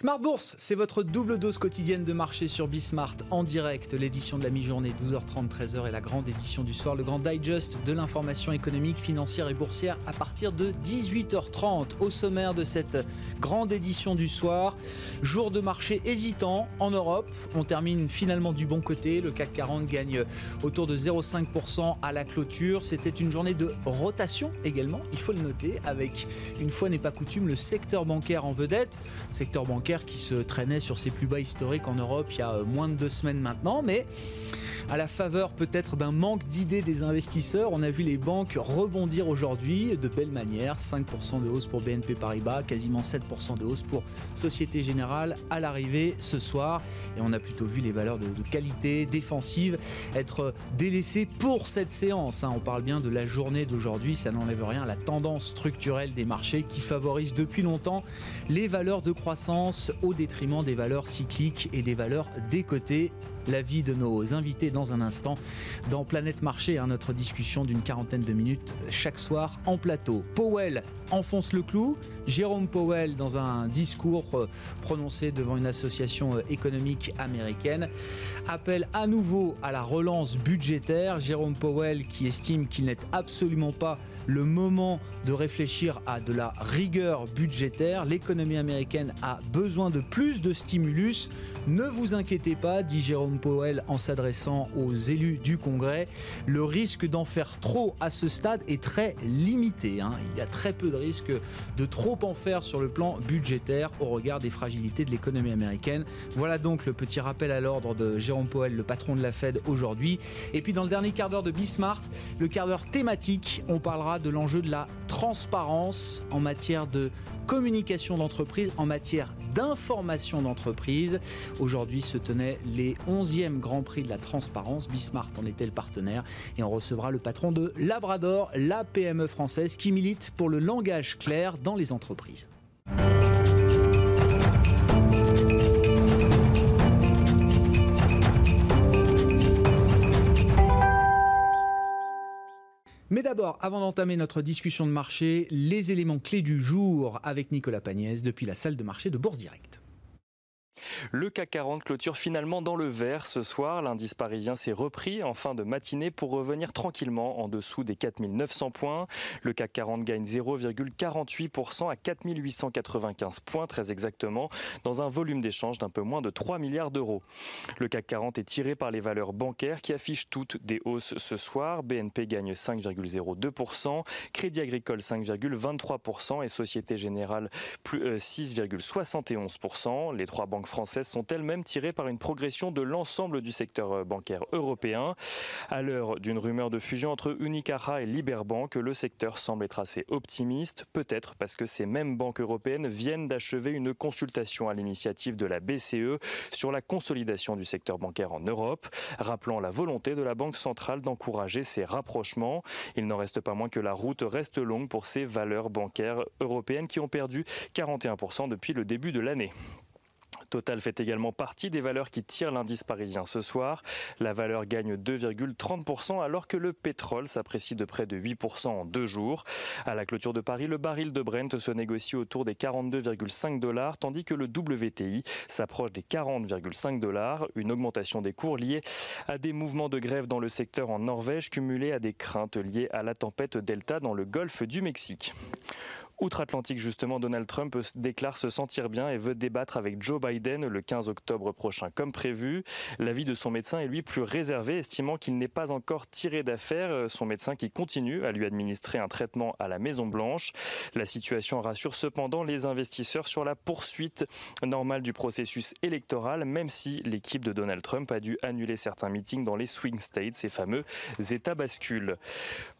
Smart Bourse, c'est votre double dose quotidienne de marché sur Bismart en direct. L'édition de la mi-journée, 12h30, 13h et la grande édition du soir, le grand digest de l'information économique, financière et boursière à partir de 18h30. Au sommaire de cette grande édition du soir, jour de marché hésitant en Europe. On termine finalement du bon côté. Le CAC 40 gagne autour de 0,5% à la clôture. C'était une journée de rotation également, il faut le noter, avec une fois n'est pas coutume le secteur bancaire en vedette. Secteur bancaire qui se traînait sur ses plus bas historiques en Europe il y a euh, moins de deux semaines maintenant, mais à la faveur peut-être d'un manque d'idées des investisseurs, on a vu les banques rebondir aujourd'hui de belle manière, 5% de hausse pour BNP Paribas, quasiment 7% de hausse pour Société Générale à l'arrivée ce soir, et on a plutôt vu les valeurs de, qualité défensive être délaissées pour cette séance. Hein. On parle bien de la journée d'aujourd'hui, ça n'enlève rien à la tendance structurelle des marchés qui favorise depuis longtemps les valeurs de croissance au détriment des valeurs cycliques et des valeurs décotées l'avis de nos invités dans un instant dans Planète Marché, hein, notre discussion d'une quarantaine de minutes chaque soir en plateau. Powell enfonce le clou. Jérôme Powell, dans un discours euh, prononcé devant une association euh, économique américaine, appelle à nouveau à la relance budgétaire. Jérôme Powell qui estime qu'il n'est absolument pas le moment de réfléchir à de la rigueur budgétaire. L'économie américaine a besoin de plus de stimulus. Ne vous inquiétez pas, dit Jérôme Powell en s'adressant aux élus du Congrès. Le risque d'en faire trop à ce stade est très limité. Hein. Il y a très peu de risque de trop en faire sur le plan budgétaire au regard des fragilités de l'économie américaine. Voilà donc le petit rappel à l'ordre de Jérôme Powell, le patron de la Fed aujourd'hui. Et puis dans le dernier quart d'heure de Bismart, le quart d'heure thématique, on parlera de l'enjeu de la transparence en matière de communication d'entreprise, en matière d'information d'entreprise. Aujourd'hui se tenaient les 11e Grand Prix de la transparence. Bismart en était le partenaire et on recevra le patron de Labrador, la PME française qui milite pour le langage clair dans les entreprises. Mais d'abord, avant d'entamer notre discussion de marché, les éléments clés du jour avec Nicolas Pagnès depuis la salle de marché de Bourse Direct. Le CAC 40 clôture finalement dans le vert ce soir. L'indice parisien s'est repris en fin de matinée pour revenir tranquillement en dessous des 4900 points. Le CAC 40 gagne 0,48% à 4895 points très exactement dans un volume d'échange d'un peu moins de 3 milliards d'euros. Le CAC 40 est tiré par les valeurs bancaires qui affichent toutes des hausses ce soir. BNP gagne 5,02%, Crédit Agricole 5,23% et Société Générale plus 6,71%. Euh, les trois banques françaises sont elles-mêmes tirées par une progression de l'ensemble du secteur euh, bancaire européen. À l'heure d'une rumeur de fusion entre Unicara et Liberbank, le secteur semble être assez optimiste, peut-être parce que ces mêmes banques européennes viennent d'achever une consultation à l'initiative de la BCE sur la consolidation du secteur bancaire en Europe, rappelant la volonté de la Banque centrale d'encourager ces rapprochements. Il n'en reste pas moins que la route reste longue pour ces valeurs bancaires européennes qui ont perdu 41% depuis le début de l'année. Total fait également partie des valeurs qui tirent l'indice parisien ce soir. La valeur gagne 2,30% alors que le pétrole s'apprécie de près de 8% en deux jours. À la clôture de Paris, le baril de Brent se négocie autour des 42,5 dollars tandis que le WTI s'approche des 40,5 dollars. Une augmentation des cours liée à des mouvements de grève dans le secteur en Norvège cumulés à des craintes liées à la tempête Delta dans le golfe du Mexique. Outre-Atlantique, justement, Donald Trump déclare se sentir bien et veut débattre avec Joe Biden le 15 octobre prochain, comme prévu. L'avis de son médecin est lui plus réservé, estimant qu'il n'est pas encore tiré d'affaire. Son médecin qui continue à lui administrer un traitement à la Maison-Blanche. La situation rassure cependant les investisseurs sur la poursuite normale du processus électoral, même si l'équipe de Donald Trump a dû annuler certains meetings dans les swing states, ces fameux États bascules.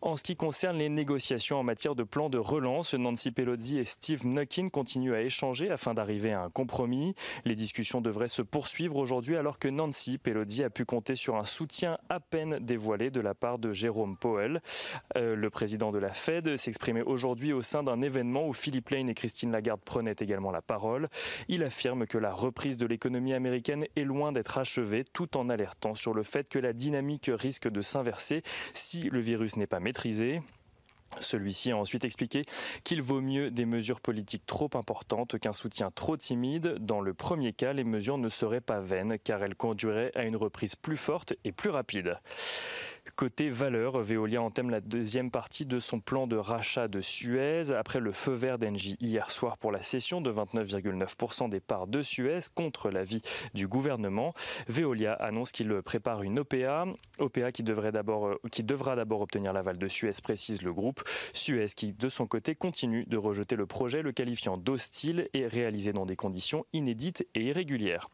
En ce qui concerne les négociations en matière de plan de relance, Nancy Pelosi et Steve Nuckin continuent à échanger afin d'arriver à un compromis. Les discussions devraient se poursuivre aujourd'hui alors que Nancy Pelosi a pu compter sur un soutien à peine dévoilé de la part de Jérôme Powell. Euh, le président de la Fed s'exprimait aujourd'hui au sein d'un événement où Philippe Lane et Christine Lagarde prenaient également la parole. Il affirme que la reprise de l'économie américaine est loin d'être achevée tout en alertant sur le fait que la dynamique risque de s'inverser si le virus n'est pas maîtrisé. Celui-ci a ensuite expliqué qu'il vaut mieux des mesures politiques trop importantes qu'un soutien trop timide. Dans le premier cas, les mesures ne seraient pas vaines car elles conduiraient à une reprise plus forte et plus rapide. Côté valeur, Veolia entame la deuxième partie de son plan de rachat de Suez après le feu vert d'Engie hier soir pour la cession de 29,9% des parts de Suez contre l'avis du gouvernement. Veolia annonce qu'il prépare une OPA, OPA qui, devrait qui devra d'abord obtenir l'aval de Suez, précise le groupe. Suez qui, de son côté, continue de rejeter le projet, le qualifiant d'hostile et réalisé dans des conditions inédites et irrégulières.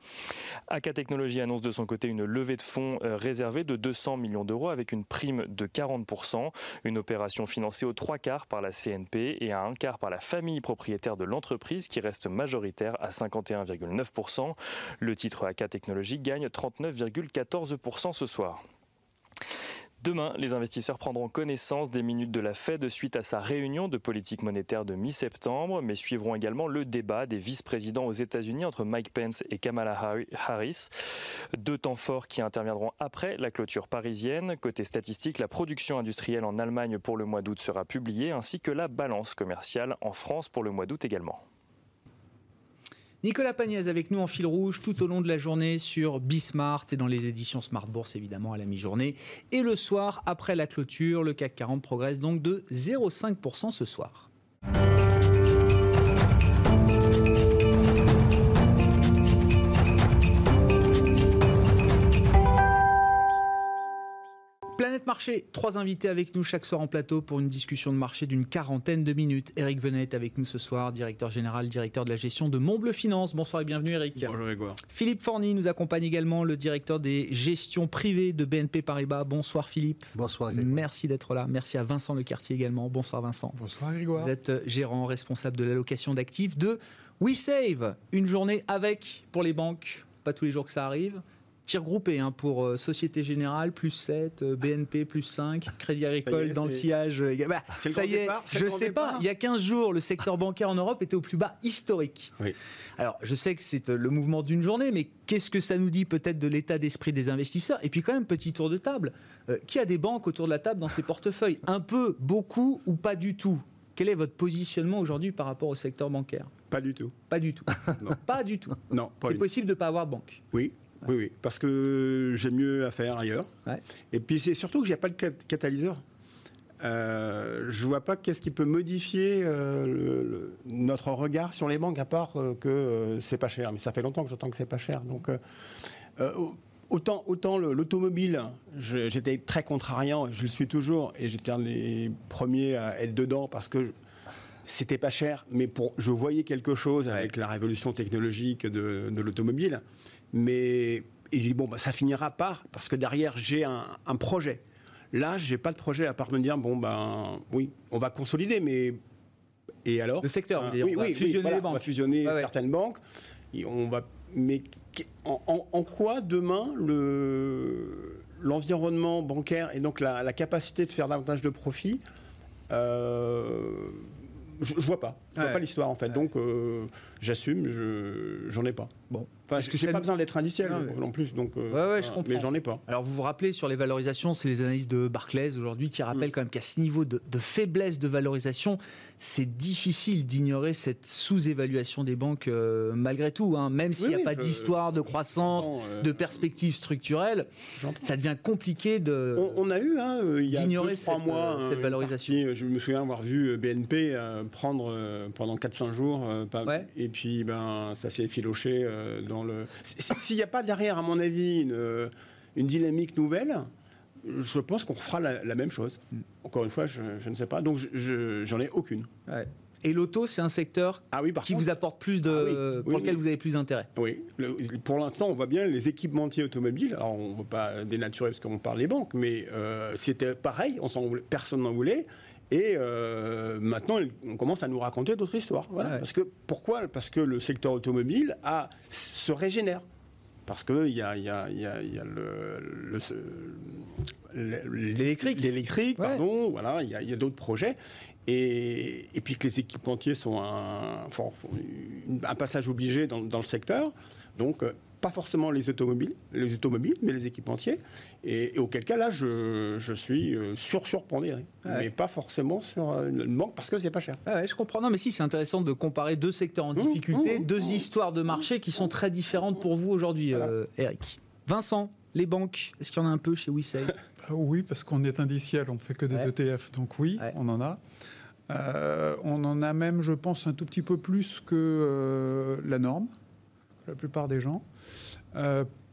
AK Technologies annonce de son côté une levée de fonds euh, réservée de 200 millions d'euros avec une prime de 40%, une opération financée aux trois quarts par la CNP et à un quart par la famille propriétaire de l'entreprise qui reste majoritaire à 51,9%. Le titre AK Technologies gagne 39,14% ce soir. Demain, les investisseurs prendront connaissance des minutes de la Fed suite à sa réunion de politique monétaire de mi-septembre, mais suivront également le débat des vice-présidents aux États-Unis entre Mike Pence et Kamala Harris. Deux temps forts qui interviendront après la clôture parisienne. Côté statistique, la production industrielle en Allemagne pour le mois d'août sera publiée, ainsi que la balance commerciale en France pour le mois d'août également. Nicolas Pagnès avec nous en fil rouge tout au long de la journée sur Bismart et dans les éditions Smart Bourse évidemment à la mi-journée. Et le soir, après la clôture, le CAC 40 progresse donc de 0,5% ce soir. Planète Marché, trois invités avec nous chaque soir en plateau pour une discussion de marché d'une quarantaine de minutes. Eric Venet avec nous ce soir, directeur général, directeur de la gestion de Montbleu Finance. Bonsoir et bienvenue Eric. Bonjour Grégoire. Philippe Forny nous accompagne également, le directeur des gestions privées de BNP Paribas. Bonsoir Philippe. Bonsoir Grégoire. Merci d'être là. Merci à Vincent Lecartier également. Bonsoir Vincent. Bonsoir Grégoire. Vous êtes euh, gérant responsable de l'allocation d'actifs de WeSave. Une journée avec pour les banques. Pas tous les jours que ça arrive tir groupé hein, pour euh, Société Générale, plus 7, euh, BNP, plus 5, Crédit Agricole dans le sillage. Euh, bah, ça y est, je ne sais pas, il y a 15 jours, le secteur bancaire en Europe était au plus bas historique. Alors, je sais que c'est le mouvement d'une journée, mais qu'est-ce que ça nous dit peut-être de l'état d'esprit des investisseurs? Et puis quand même, petit tour de table, qui a des banques autour de la table dans ses portefeuilles? Un peu, beaucoup ou pas du tout? Quel est votre positionnement aujourd'hui par rapport au secteur bancaire? Pas du tout. Pas du tout. Pas du tout. Non, C'est possible de ne pas avoir de banque? Oui, oui, oui, parce que j'ai mieux à faire ailleurs. Et puis c'est surtout que j'ai pas de catalyseur. Euh, je vois pas qu'est-ce qui peut modifier euh, notre regard sur les banques à part euh, que euh, c'est pas cher. Mais ça fait longtemps que j'entends que c'est pas cher. Donc autant, autant l'automobile, j'étais très contrariant, je le suis toujours, et j'étais un des premiers à être dedans parce que c'était pas cher, mais pour, je voyais quelque chose avec la révolution technologique de, de l'automobile. Mais il dit bon, bah, ça finira par, parce que derrière, j'ai un, projet. Là, j'ai pas de projet à part me dire bon, ben oui, on va consolider, mais. Et alors Le secteur, hein, oui, on va fusionner les banques. On va fusionner certaines banques. Et on va, mais en, quoi demain le l'environnement bancaire et donc la, capacité de faire davantage de profit euh, je, vois pas. Je vois pas l'histoire en fait. Donc euh, j'assume, je j'en ai pas. Bon. Enfin, que j'ai pas besoin d'être indiciel non, plus, donc. Euh, ouais, je comprends. Mais j'en ai pas. Alors vous vous rappelez sur les valorisations, c'est les analyses de Barclays aujourd'hui qui rappellent mm. quand même qu'à ce niveau de, faiblesse de valorisation, c'est difficile d'ignorer cette sous-évaluation des banques euh, malgré tout. Hein. Même s'il n'y a pas d'histoire de croissance, de perspectives structurelles, ça devient compliqué de. On, a eu, hein, il y a d'ignorer cette, mois, cette valorisation. je me souviens avoir vu BNP prendre pendant 400 jours, et puis ben ça s'est filoché dans le. S'il n'y a pas derrière, à mon avis, une, une dynamique nouvelle, je pense qu'on fera la, même chose. Encore une fois, je, ne sais pas. Donc, j'en ai aucune. Et l'auto, c'est un secteur ah oui, qui vous apporte plus de, ah pour lequel vous avez plus d'intérêt. Oui. pour l'instant, on voit bien les équipementiers automobiles. Alors, on ne veut pas dénaturer parce qu'on parle des banques, mais euh, c'était pareil. On personne n'en voulait. Et euh, maintenant, on commence à nous raconter d'autres histoires. Voilà. Parce que, pourquoi? Parce que le secteur automobile a, se régénère. Parce qu'il y a, y a, y a, y a l'électrique, l'électrique, pardon, voilà, il y a, d'autres projets. Et, et, puis que les équipementiers sont un, un passage obligé dans, dans, le secteur. Donc, pas forcément les automobiles, les automobiles, mais les équipementiers. Et, auquel cas, là, je, je suis euh, sur surpondéré, mais pas forcément sur euh, une banque parce que c'est pas cher. Ah je comprends. Non, mais si, c'est intéressant de comparer deux secteurs en mmh, difficulté, mmh, deux mmh. histoires de marché qui sont très différentes pour vous aujourd'hui, euh, Eric. Vincent, les banques, est-ce qu'il y en a un peu chez Wissey Oui, parce qu'on est indiciel, on ne fait que des ETF, donc oui, on en a. on en a même, je pense, un tout petit peu plus que la norme, la plupart des gens.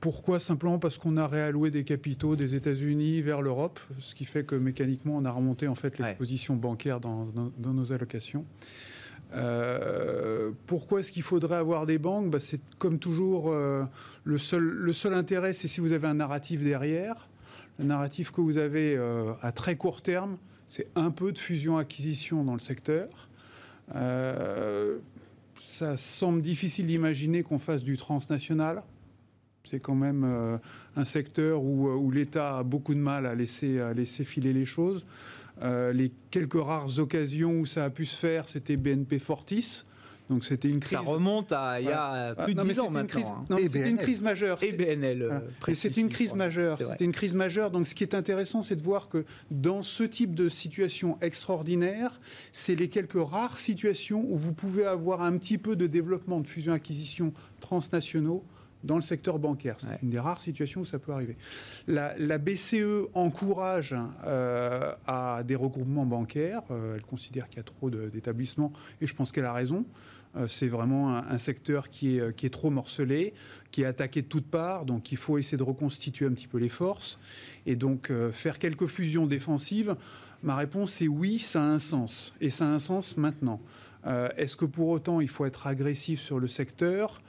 Pourquoi? Simplement parce qu'on a réalloué des capitaux des États-Unis vers l'Europe, ce qui fait que mécaniquement on a remonté en fait l'exposition bancaire dans, nos allocations. Euh, pourquoi est-ce qu'il faudrait avoir des banques? Bah, C'est comme toujours, euh, le, seul, le seul intérêt, c'est si vous avez un narratif derrière. Le narratif que vous avez euh, à très court terme, c'est un peu de fusion-acquisition dans le secteur. ça semble difficile d'imaginer qu'on fasse du transnational. C'est quand même euh, un secteur euh, où, l'État a beaucoup de mal à laisser, à laisser filer les choses. Euh, les quelques rares occasions où ça a pu se faire, c'était BNP Fortis. Donc c'était une crise. Ça remonte à il y a plus de 10 ans maintenant. Hein. C'était une crise majeure. Et BNL. C'est une crise majeure. C'était une crise majeure. Donc ce qui est intéressant, c'est de voir que dans ce type de situation extraordinaire, c'est les quelques rares situations où vous pouvez avoir un petit peu de développement de fusion-acquisition transnationaux dans le secteur bancaire. C'est une des rares situations où ça peut arriver. La, BCE encourage euh, à des regroupements bancaires. Euh, elle considère qu'il y a trop d'établissements et je pense qu'elle a raison. Euh, c'est vraiment un, secteur qui est, qui est trop morcelé, qui est attaqué de toutes parts, donc il faut essayer de reconstituer un petit peu les forces et donc faire quelques fusions défensives. Ma réponse est oui, ça a un sens et ça a un sens maintenant. Est-ce que pour autant il faut être agressif sur le secteur?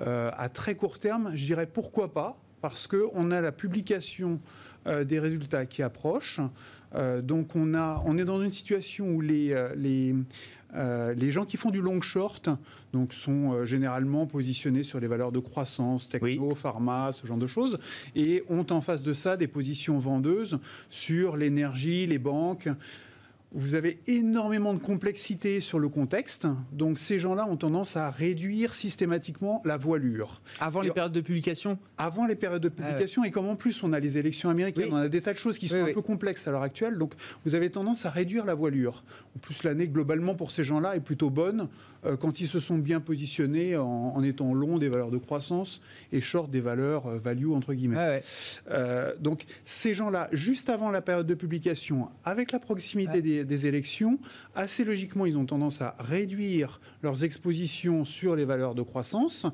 Euh, à très court terme, je dirais pourquoi pas, parce qu'on a la publication euh, des résultats qui approchent. Euh, donc on, a, on est dans une situation où les, les, les gens qui font du long short donc sont généralement positionnés sur les valeurs de croissance, techno, pharma, ce genre de choses, et ont en face de ça des positions vendeuses sur l'énergie, les banques. Vous avez énormément de complexité sur le contexte, donc ces gens-là ont tendance à réduire systématiquement la voilure. Avant les périodes de publication Avant les périodes de ah publication, et comme en plus on a les élections américaines, on a des tas de choses qui sont un peu complexes à l'heure actuelle, donc vous avez tendance à réduire la voilure. En plus, l'année globalement pour ces gens-là est plutôt bonne euh, quand ils se sont bien positionnés en, étant long des valeurs de croissance et short des valeurs euh, value entre guillemets. Ah euh, donc ces gens-là, juste avant la période de publication, avec la proximité des des, élections, assez logiquement, ils ont tendance à réduire leurs expositions sur les valeurs de croissance,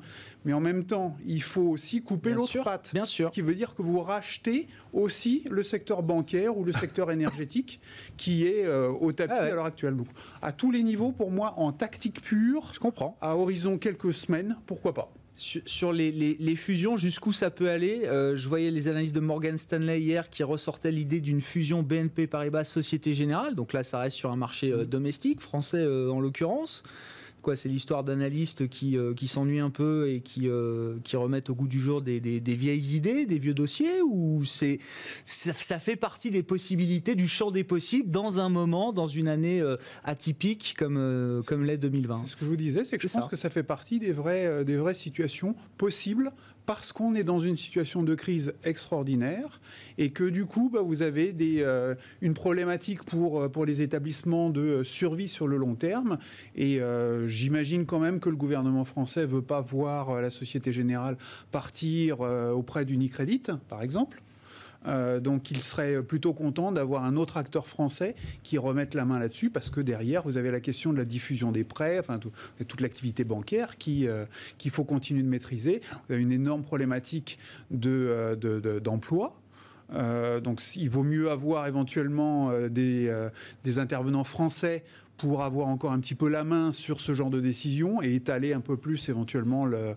mais en même temps, il faut aussi couper l'autre patte. Bien sûr. Ce qui veut dire que vous rachetez aussi le secteur bancaire ou le secteur énergétique qui est euh, au tapis ah à l'heure actuelle. Donc, à tous les niveaux, pour moi, en tactique pure, je comprends. À horizon quelques semaines, pourquoi pas sur, les, fusions, jusqu'où ça peut aller? Euh, Je voyais les analyses de Morgan Stanley hier qui ressortaient l'idée d'une fusion BNP Paribas Société Générale. Donc là, ça reste sur un marché euh, domestique, français euh, en l'occurrence. Quoi, c'est l'histoire d'analystes qui, qui s'ennuient un peu et qui, qui remettent au goût du jour des, vieilles idées, des vieux dossiers Ou c'est, ça, fait partie des possibilités, du champ des possibles, dans un moment, dans une année atypique comme, comme l'est 2020 Ce que je vous disais, c'est que je pense que ça fait partie des vraies, des vraies situations possibles parce qu'on est dans une situation de crise extraordinaire et que du coup, bah, vous avez euh, une problématique pour, euh, pour les établissements de euh, survie sur le long terme. Et j'imagine quand même que le gouvernement français ne veut pas voir la Société Générale partir auprès d'Unicredit, par exemple. Euh, donc il serait plutôt content d'avoir un autre acteur français qui remette la main là-dessus, parce que derrière, vous avez la question de la diffusion des prêts, enfin toute l'activité bancaire euh, qu'il faut continuer de maîtriser. Vous avez une énorme problématique d'emploi. De, euh, donc il vaut mieux avoir éventuellement des, des intervenants français pour avoir encore un petit peu la main sur ce genre de décision et étaler un peu plus éventuellement le,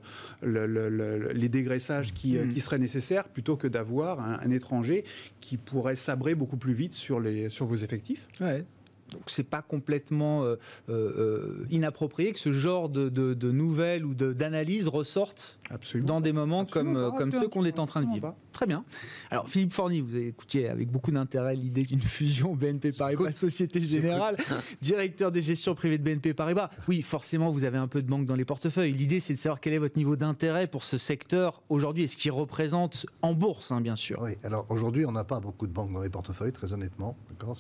les dégraissages qui, qui, seraient nécessaires plutôt que d'avoir un, étranger qui pourrait sabrer beaucoup plus vite sur, les, sur vos effectifs. Ouais. Donc c'est pas complètement euh, euh, inapproprié que ce genre de, nouvelles ou d'analyses ressortent dans des moments comme, comme ceux qu'on est en train de vivre. Très bien. Alors Philippe Forny, vous avez écouté avec beaucoup d'intérêt l'idée d'une fusion BNP Paribas Société Générale, directeur des gestions privées de BNP Paribas. Oui, forcément, vous avez un peu de banque dans les portefeuilles. L'idée, c'est de savoir quel est votre niveau d'intérêt pour ce secteur aujourd'hui et ce qu'il représente en bourse, hein, bien sûr? Oui, alors aujourd'hui, on n'a pas beaucoup de banques dans les portefeuilles, très honnêtement,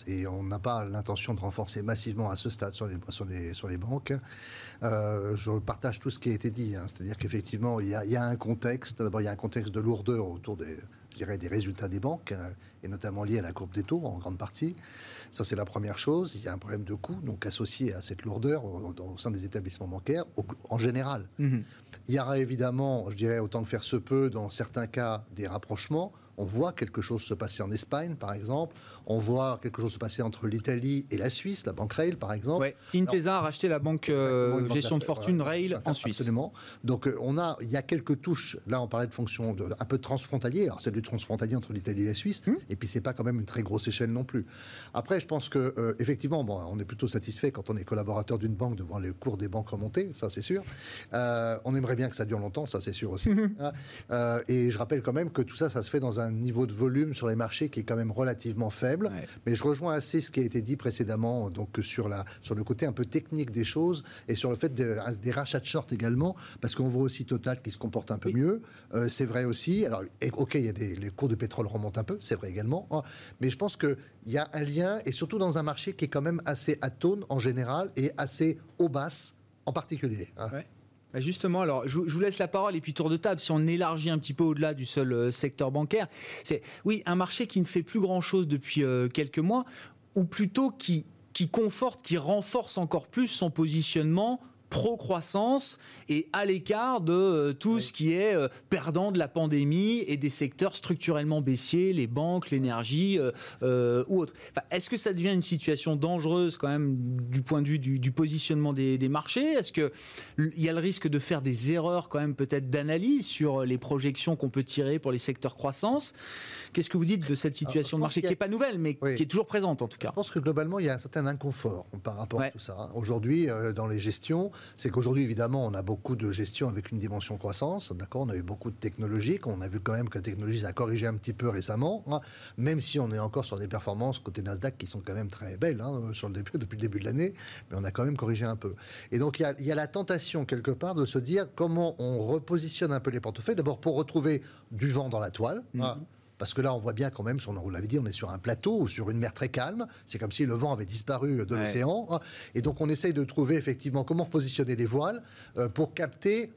et on n'a pas l'intention de renforcer massivement à ce stade sur les, sur les, sur les banques. Euh, je partage tout ce qui a été dit, hein. c'est-à-dire qu'effectivement, il y, y, a un contexte, d'abord il y a un contexte de lourdeur autour des, je dirais, des résultats des banques, euh, et notamment lié à la courbe des taux en grande partie. Ça, c'est la première chose. Il y a un problème de coût, donc associé à cette lourdeur au, sein des établissements bancaires, en général. Mhm. Il y aura évidemment, je dirais, autant que faire se peut, dans certains cas, des rapprochements. On voit quelque chose se passer en Espagne, par exemple. On voit quelque chose se passer entre l'Italie et la Suisse, la banque Rail par exemple. Ouais. Intesa a racheté la banque euh, gestion de fortune Rail en Suisse. Absolument. Donc euh, on a, il y a quelques touches. Là, on parlait de fonction de, un peu transfrontalier. Alors c'est du transfrontalier entre l'Italie et la Suisse. Hmm. Et puis c'est pas quand même une très grosse échelle non plus. Après, je pense que euh, effectivement, bon, on est plutôt satisfait quand on est collaborateur d'une banque de voir les cours des banques remonter. Ça, c'est sûr. on aimerait bien que ça dure longtemps. Ça, c'est sûr aussi. Hein. et je rappelle quand même que tout ça, ça se fait dans un niveau de volume sur les marchés qui est quand même relativement faible mais je rejoins assez ce qui a été dit précédemment, donc sur, la, sur le côté un peu technique des choses et sur le fait des rachats de short également, parce qu'on voit aussi Total qui se comporte un peu mieux. Euh, c'est vrai aussi. Alors, ok, il y a des, les cours de pétrole remontent un peu, c'est vrai également. Hein. mais je pense qu'il y a un lien, et surtout dans un marché qui est quand même assez atone en général et assez haut basse en particulier. Hein. Justement, alors je, vous laisse la parole et puis tour de table. Si on élargit un petit peu au-delà du seul euh, secteur bancaire, c'est oui un marché qui ne fait plus grand-chose depuis euh, quelques mois, ou plutôt qui qui conforte, qui renforce encore plus son positionnement pro-croissance et à l'écart de euh, tout ce qui est euh, perdant de la pandémie et des secteurs structurellement baissiers, les banques, l'énergie euh, ou autres. Est-ce que ça devient une situation dangereuse quand même du point de vue du, positionnement des, marchés? Est-ce qu'il y a le risque de faire des erreurs quand même peut-être d'analyse sur les projections qu'on peut tirer pour les secteurs croissance? Qu'est-ce que vous dites de cette situation de marché qui n'est pas nouvelle mais qui est toujours présente en tout cas? Je pense que globalement il y a un certain inconfort par rapport à tout ça. Hein. Aujourd'hui, dans les gestions, c'est qu'aujourd'hui, évidemment, on a beaucoup de gestion avec une dimension croissance. D'accord On a eu beaucoup de technologiques. On a vu quand même que la technologie a corrigé un petit peu récemment, hein. même si on est encore sur des performances côté Nasdaq qui sont quand même très belles hein, sur le début, depuis le début de l'année, mais on a quand même corrigé un peu. Et donc, il y, a, la tentation, quelque part, de se dire comment on repositionne un peu les portefeuilles. D'abord, pour retrouver du vent dans la toile. Hein. Parce que là, on voit bien quand même, on vous l'avait dit, on est sur un plateau ou sur une mer très calme. C'est comme si le vent avait disparu de l'océan. Et donc, on essaye de trouver effectivement comment positionner les voiles euh, pour capter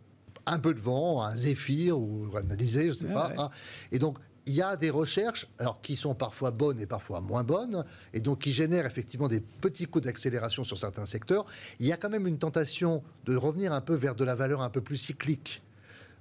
un peu de vent, un zéphyr ou analyser, je ne sais pas. Hein. Et donc, il y a des recherches, alors qui sont parfois bonnes et parfois moins bonnes, et donc qui génèrent effectivement des petits coups d'accélération sur certains secteurs. Il y a quand même une tentation de revenir un peu vers de la valeur un peu plus cyclique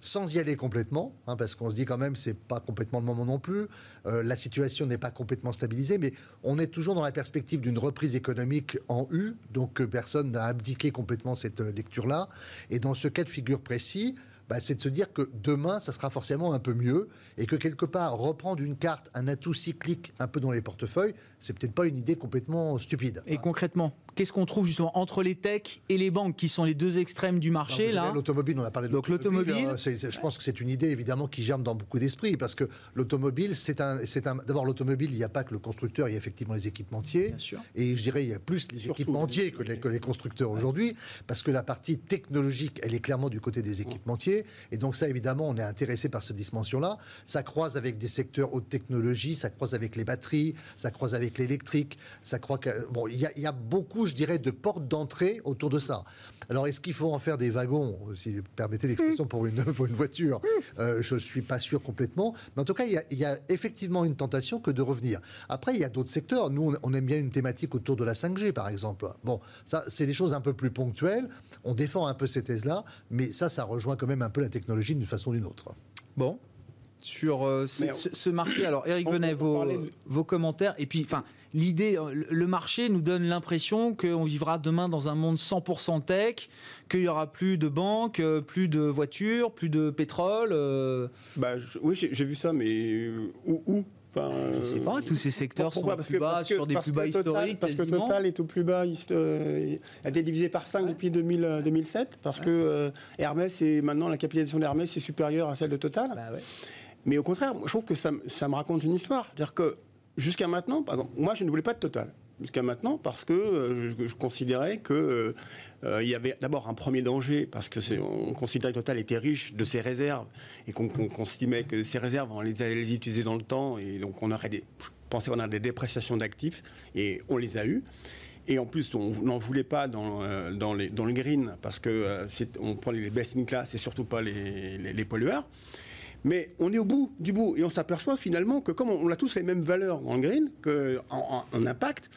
sans y aller complètement, hein, parce qu'on se dit quand même c'est pas complètement le moment non plus. Euh, la situation n'est pas complètement stabilisée, mais on est toujours dans la perspective d'une reprise économique en U, donc euh, personne n'a abdiqué complètement cette euh, lecture-là. Et dans ce cas de figure précis, bah, c'est de se dire que demain, ça sera forcément un peu mieux et que quelque part, reprendre une carte, un atout cyclique un peu dans les portefeuilles, c'est peut-être pas une idée complètement stupide. Et concrètement qu'est-ce qu'on trouve justement entre les techs et les banques qui sont les deux extrêmes du marché là L'automobile, on a parlé de Donc l'automobile, hein, je pense que c'est une idée évidemment qui germe dans beaucoup d'esprits parce que l'automobile, c'est un, c'est un. D'abord l'automobile, il n'y a pas que le constructeur, il y a effectivement les équipementiers. Bien sûr. Et je dirais il y a plus les équipementiers que les, que les, constructeurs aujourd'hui parce que la partie technologique, elle est clairement du côté des équipementiers. Et donc ça évidemment, on est intéressé par cette dimension-là. Ça croise avec des secteurs haute technologie, ça croise avec les batteries, ça croise avec l'électrique, ça croit que bon, il y, y a beaucoup je dirais, de portes d'entrée autour de ça. Alors, est-ce qu'il faut en faire des wagons, si vous permettez l'expression, pour une, voiture? Euh, Je ne suis pas sûr complètement. Mais en tout cas, il y, a, effectivement une tentation que de revenir. Après, il y a d'autres secteurs. Nous, on, aime bien une thématique autour de la 5G, par exemple. Bon, ça, c'est des choses un peu plus ponctuelles. On défend un peu ces thèses-là, mais ça, ça rejoint quand même un peu la technologie d'une façon ou d'une autre. Bon, sur euh, ce, marché. Alors, Eric Venet, vos, vos, commentaires. Et puis, enfin, l'idée, euh, le marché nous donne l'impression qu'on vivra demain dans un monde 100% tech, qu'il y aura plus de banques, euh, plus de voitures, plus de pétrole. Bah, oui, j'ai vu ça, mais où, où? Enfin, je ne sais pas, tous ces secteurs sont parce plus bas, sur des plus bas historiques. Parce que Total est au plus bas, il a été divisé par 5 depuis 2007, parce que Hermès, et maintenant la capitalisation d'Hermès est supérieure à celle de Total. Bah Mais au contraire, je trouve que ça, me raconte une histoire. C'est-à-dire que jusqu'à maintenant, par exemple, moi je ne voulais pas de Total jusqu'à maintenant parce que euh, je, considérais que euh, euh, il y avait d'abord un premier danger parce que on considérait que Total était riche de ses réserves et qu'on estimait que ces réserves on les allait les utiliser dans le temps et donc on aurait des je pensais qu'on a des dépréciations d'actifs et on les a eues. Et en plus, on n'en voulait pas dans, dans, le green parce que on prend les best in class et surtout pas les pollueurs. Mais on est au bout du bout et on s'aperçoit finalement que comme on, a tous les mêmes valeurs en green, que, en, impact,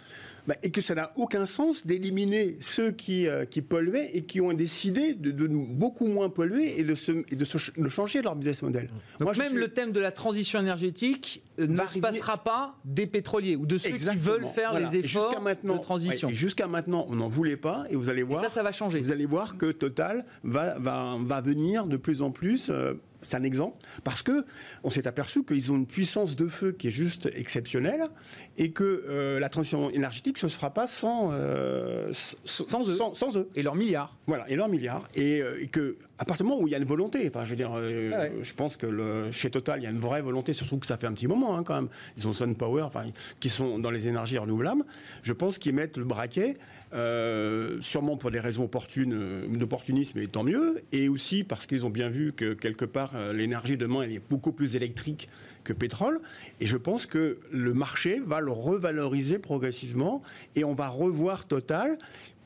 bah, et que ça n'a aucun sens d'éliminer ceux qui, euh, qui, polluaient et qui ont décidé de, de beaucoup moins polluer et de, se, et de, de, changer leur business model. Donc même le thème de la transition énergétique euh, ne se passera pas des pétroliers ou de ceux qui veulent faire les efforts de transition. Jusqu'à maintenant, on n'en voulait pas et vous allez voir. ça, ça va changer. Vous allez voir que Total va, va, va venir de plus en plus. Euh, c'est un exemple, parce que on s'est aperçu qu'ils ont une puissance de feu qui est juste exceptionnelle et que euh, la transition énergétique ne se fera pas sans, euh, sans, eux. Sans, eux. Et leurs milliards. Voilà, et leurs milliards. Et, euh, que, à partir du moment où il y a une volonté, enfin, je veux dire, ah je pense que le, chez Total, il y a une vraie volonté, surtout que ça fait un petit moment hein, quand même. Ils ont Sun Power, enfin, qui sont dans les énergies renouvelables. Je pense qu'ils mettent le braquet. Euh, sûrement pour des raisons opportunes, euh, d'opportunisme, et tant mieux, et aussi parce qu'ils ont bien vu que quelque part euh, l'énergie demain elle est beaucoup plus électrique que pétrole, et je pense que le marché va le revaloriser progressivement, et on va revoir Total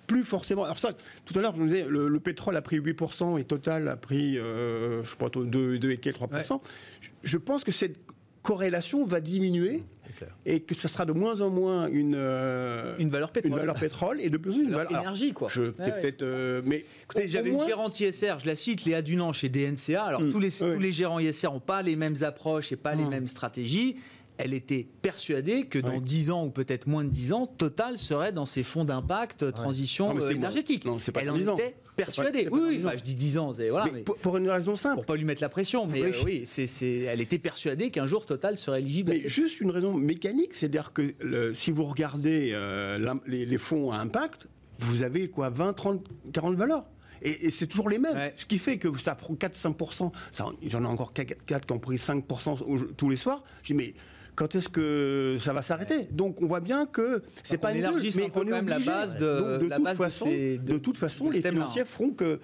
plus forcément. Alors ça, tout à l'heure, je vous disais, le, pétrole a pris 8% et Total a pris, je sais pas, 2, 2 et 3%. Je pense que cette corrélation va diminuer et que ça sera de moins en moins une, euh, une valeur pétrole. Une valeur pétrole et de plus en plus une valeur énergie quoi. Je, peut-être euh, mais écoutez, j'avais une gérante ISR, je la cite Léa Dunant chez DNCA. Alors hmm. tous les tous les gérants ISR n'ont pas les mêmes approches et pas les hmm. mêmes stratégies elle était persuadée que dans 10 ans ou peut-être moins de 10 ans, Total serait dans ses fonds d'impact transition euh, énergétique. Non, c'est pas elle en était persuadée. oui, oui je dis 10 ans. Voilà, mais pour, une raison simple. Pour pas lui mettre la pression. Mais oui, euh, c'est, elle était persuadée qu'un jour Total serait éligible. Mais juste une raison mécanique, c'est-à-dire que si vous regardez euh, les, fonds à impact, vous avez quoi 20, 30, 40 valeurs et, c'est toujours les mêmes. Ce qui fait que ça prend 4-5%. J'en ai encore 4, qui ont pris 5% tous les soirs. Je dis, mais quand est-ce que ça va s'arrêter? Donc on voit bien que c'est pas une mais on est quand même la base de, de, toute, façon, de, toute façon, les financiers feront que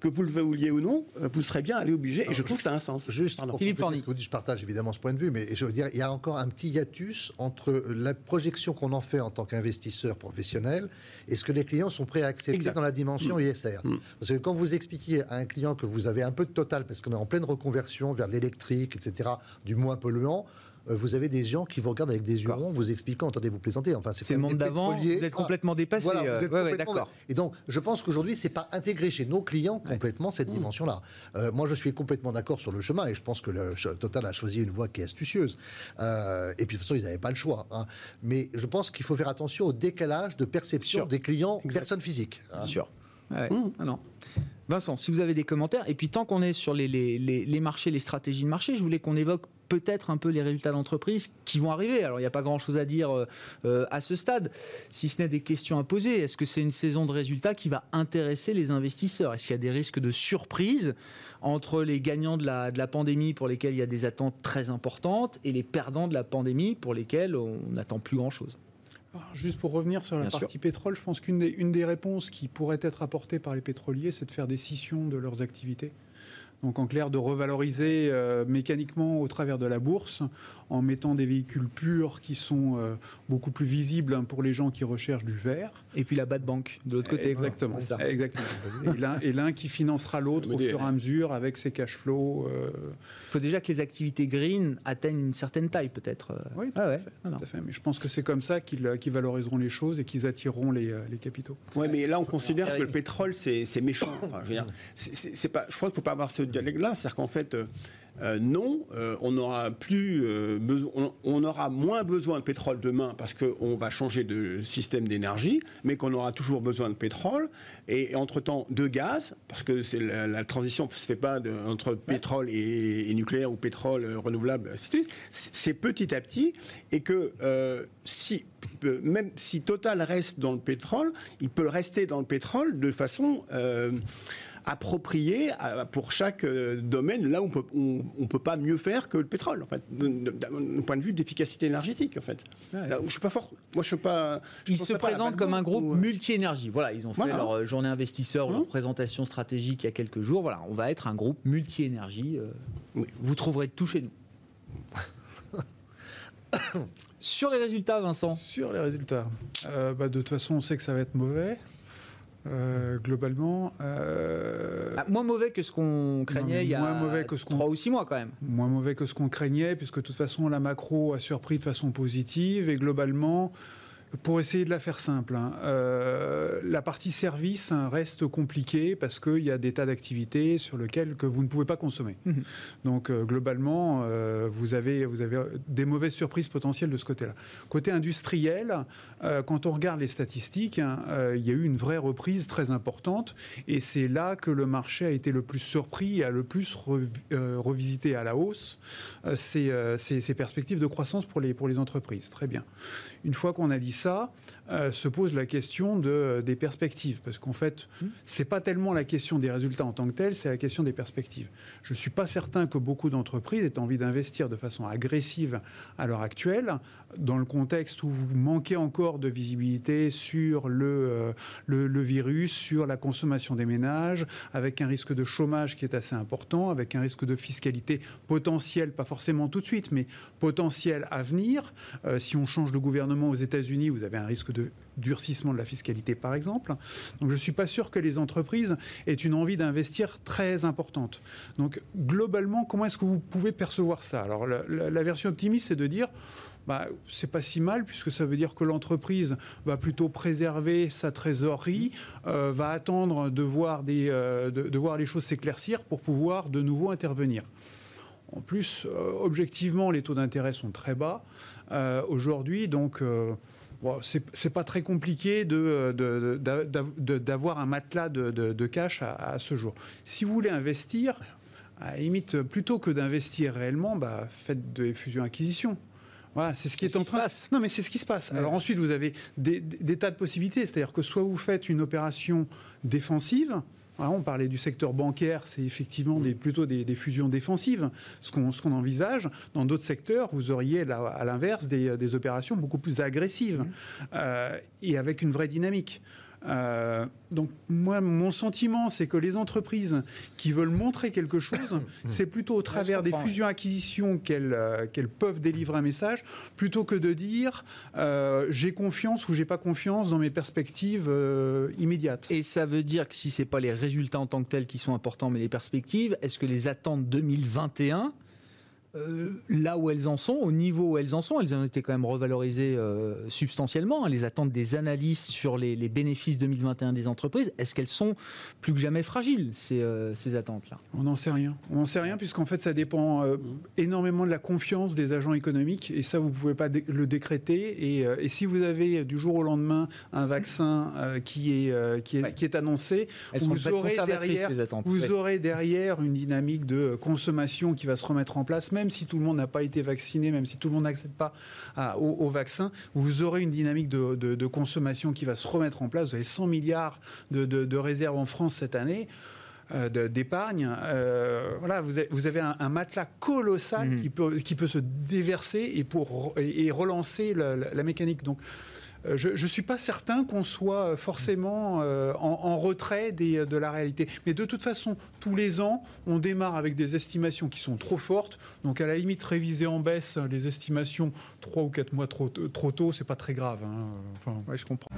que vous le vouliez ou non, euh, vous serez bien allé obligé. Et je trouve que ça a un sens. Juste, Philippe je partage évidemment ce point de vue, mais je veux dire, il y a encore un petit hiatus entre la projection qu'on en fait en tant qu'investisseur professionnel et ce que les clients sont prêts à accepter dans la dimension mm. ISR. Mm. Parce que quand vous expliquez à un client que vous avez un peu de total, parce qu'on est en pleine reconversion vers l'électrique, etc., du moins polluant, vous avez des gens qui vous regardent avec des yeux ronds, vous expliquant, attendez, vous plaisantez. Enfin, c'est le monde d'avant. Vous êtes complètement dépassé. Euh, d'accord. Et donc, je pense qu'aujourd'hui, c'est pas intégré chez nos clients complètement cette mmh. dimension-là. Euh, moi, je suis complètement d'accord sur le chemin et je pense que le Total a choisi une voie qui est astucieuse. et puis, de toute façon, ils n'avaient pas le choix. Hein. Mais je pense qu'il faut faire attention au décalage de perception des clients, personnes physiques. Hein. Bien sûr. Mmh. Ah non. Vincent, si vous avez des commentaires, et puis tant qu'on est sur les, les, marchés, les stratégies de marché, je voulais qu'on évoque peut-être un peu les résultats d'entreprise qui vont arriver. Alors il n'y a pas grand-chose à dire euh, euh, à ce stade, si ce n'est des questions à poser. Est-ce que c'est une saison de résultats qui va intéresser les investisseurs? Est-ce qu'il y a des risques de surprise entre les gagnants de la, de la pandémie pour lesquels il y a des attentes très importantes et les perdants de la pandémie pour lesquels on n'attend plus grand-chose? Juste pour revenir sur la partie pétrole, je pense qu'une des, une des réponses qui pourrait être apportée par les pétroliers, c'est de faire des scissions de leurs activités. Donc en clair, de revaloriser euh, mécaniquement au travers de la bourse en mettant des véhicules purs qui sont euh, beaucoup plus visibles hein, pour les gens qui recherchent du vert. Et puis la bas de banque de l'autre côté. Exactement. Exactement. et l'un qui financera l'autre au fur et à mesure avec ses cash flows. Il euh. faut déjà que les activités green atteignent une certaine taille peut-être. Oui, tout, à, fait. Mais je pense que c'est comme ça qu'ils valoriseront les choses et qu'ils attireront les, les capitaux. Oui, mais là on considère que le pétrole c'est méchant. Enfin, je, veux dire, pas, je crois qu'il ne faut pas avoir ce dialogue-là. C'est-à-dire qu'en fait euh, non, euh, on aura plus euh, on, aura moins besoin de pétrole demain parce qu'on va changer de système d'énergie, mais qu'on aura toujours besoin de pétrole et, entre-temps de gaz parce que c'est la, transition ne se fait pas entre pétrole et, nucléaire ou pétrole renouvelable, c'est petit à petit et que si même si Total reste dans le pétrole, il peut rester dans le pétrole de façon approprié pour chaque euh, domaine, là où on ne peut pas mieux faire que le pétrole, en fait, d'un point de vue d'efficacité énergétique, en fait. je suis pas fort. Moi, je suis pas. ils se présentent comme un groupe multi-énergie. Voilà, ils ont fait leur euh, journée investisseur, leur mmh. présentation stratégique il y a quelques jours. Voilà, on va être un groupe multi-énergie. Euh, vous trouverez tout chez nous. Sur les résultats, Vincent? Sur les résultats. Bah, de toute façon, on sait que ça va être mauvais. Euh, globalement. Euh, ah, moins mauvais que ce qu'on craignait il y a mauvais que ce 3 ou 6 mois quand même. Moins mauvais que ce qu'on craignait, puisque de toute façon la macro a surpris de façon positive et globalement pour essayer de la faire simple, hein, euh, la partie service hein, reste compliquée parce qu'il y a des tas d'activités sur lesquelles que vous ne pouvez pas consommer. Mhm. Donc euh, globalement, euh, vous, avez, vous avez des mauvaises surprises potentielles de ce côté-là. Côté industriel, quand on regarde les statistiques, hein, il y a eu une vraie reprise très importante et c'est là que le marché a été le plus surpris et a le plus revisité à la hausse ses, perspectives de croissance pour les, pour les entreprises. Très bien. Une fois qu'on a dit ça, euh, se pose la question de, des perspectives. Parce qu'en fait, mmh. ce n'est pas tellement la question des résultats en tant que tel, c'est la question des perspectives. Je ne suis pas certain que beaucoup d'entreprises aient envie d'investir de façon agressive à l'heure actuelle, dans le contexte où vous manquez encore de visibilité sur le, euh, le, le, virus, sur la consommation des ménages, avec un risque de chômage qui est assez important, avec un risque de fiscalité potentielle, pas forcément tout de suite, mais potentiel à venir. Euh, si on change de gouvernement aux États-Unis, vous avez un risque de durcissement de la fiscalité, par exemple. Donc je ne suis pas sûr que les entreprises aient une envie d'investir très importante. Donc globalement, comment est-ce que vous pouvez percevoir ça? Alors la, version optimiste, c'est de dire... Bah, c'est pas si mal puisque ça veut dire que l'entreprise va plutôt préserver sa trésorerie, euh, va attendre de voir, des, euh, de, voir les choses s'éclaircir pour pouvoir de nouveau intervenir. En plus, euh, objectivement, les taux d'intérêt sont très bas aujourd'hui, donc Bon, c'est pas très compliqué d'avoir un matelas de, cash à, ce jour. Si vous voulez investir, à la limite, plutôt que d'investir réellement, bah, faites des fusions-acquisitions. Voilà, c'est ce qui est, en train. Non, mais c'est ce qui se passe. Alors ensuite, vous avez des, des tas de possibilités. C'est-à-dire que soit vous faites une opération défensive, on parlait du secteur bancaire, c'est effectivement des, plutôt des, fusions défensives, ce qu'on envisage. Dans d'autres secteurs, vous auriez à l'inverse des, opérations beaucoup plus agressives mmh. euh, et avec une vraie dynamique. Euh, donc moi, mon sentiment, c'est que les entreprises qui veulent montrer quelque chose, c'est plutôt au travers des fusions-acquisitions euh, qu'elles peuvent délivrer un message, plutôt que de dire euh, j'ai confiance ou j'ai pas confiance dans mes perspectives immédiates. Et ça veut dire que si c'est pas les résultats en tant que tels qui sont importants, mais les perspectives, est-ce que les attentes 2021 euh, là où elles en sont, au niveau où elles en sont, elles ont été quand même revalorisées euh, substantiellement. Hein. les attentes des analystes sur les, bénéfices 2021 des entreprises, est-ce qu'elles sont plus que jamais fragiles, ces, euh, ces attentes-là? On n'en sait rien. On n'en sait rien puisqu'en fait, ça dépend énormément de la confiance des agents économiques et ça, vous ne pouvez pas le décréter. Et, et, si vous avez du jour au lendemain un vaccin qui, est, qui, est, qui est annoncé, vous, aurez derrière, vous aurez derrière une dynamique de consommation qui va se remettre en place, même si tout le monde n'a pas été vacciné, même si tout le monde n'accède pas au, vaccin, vous aurez une dynamique de, consommation qui va se remettre en place. Vous avez 100 milliards de, réserves en France cette année euh, d'épargne. Euh, voilà, vous avez, un, matelas colossal mmh. qui, peut, qui peut se déverser et, pour, et relancer la, la mécanique. Donc, je ne suis pas certain qu'on soit forcément euh, en, retrait de la réalité. Mais de toute façon, tous les ans, on démarre avec des estimations qui sont trop fortes. Donc à la limite, réviser en baisse les estimations 3 ou 4 mois trop, trop tôt, c'est pas très grave. Hein. Enfin, je comprends.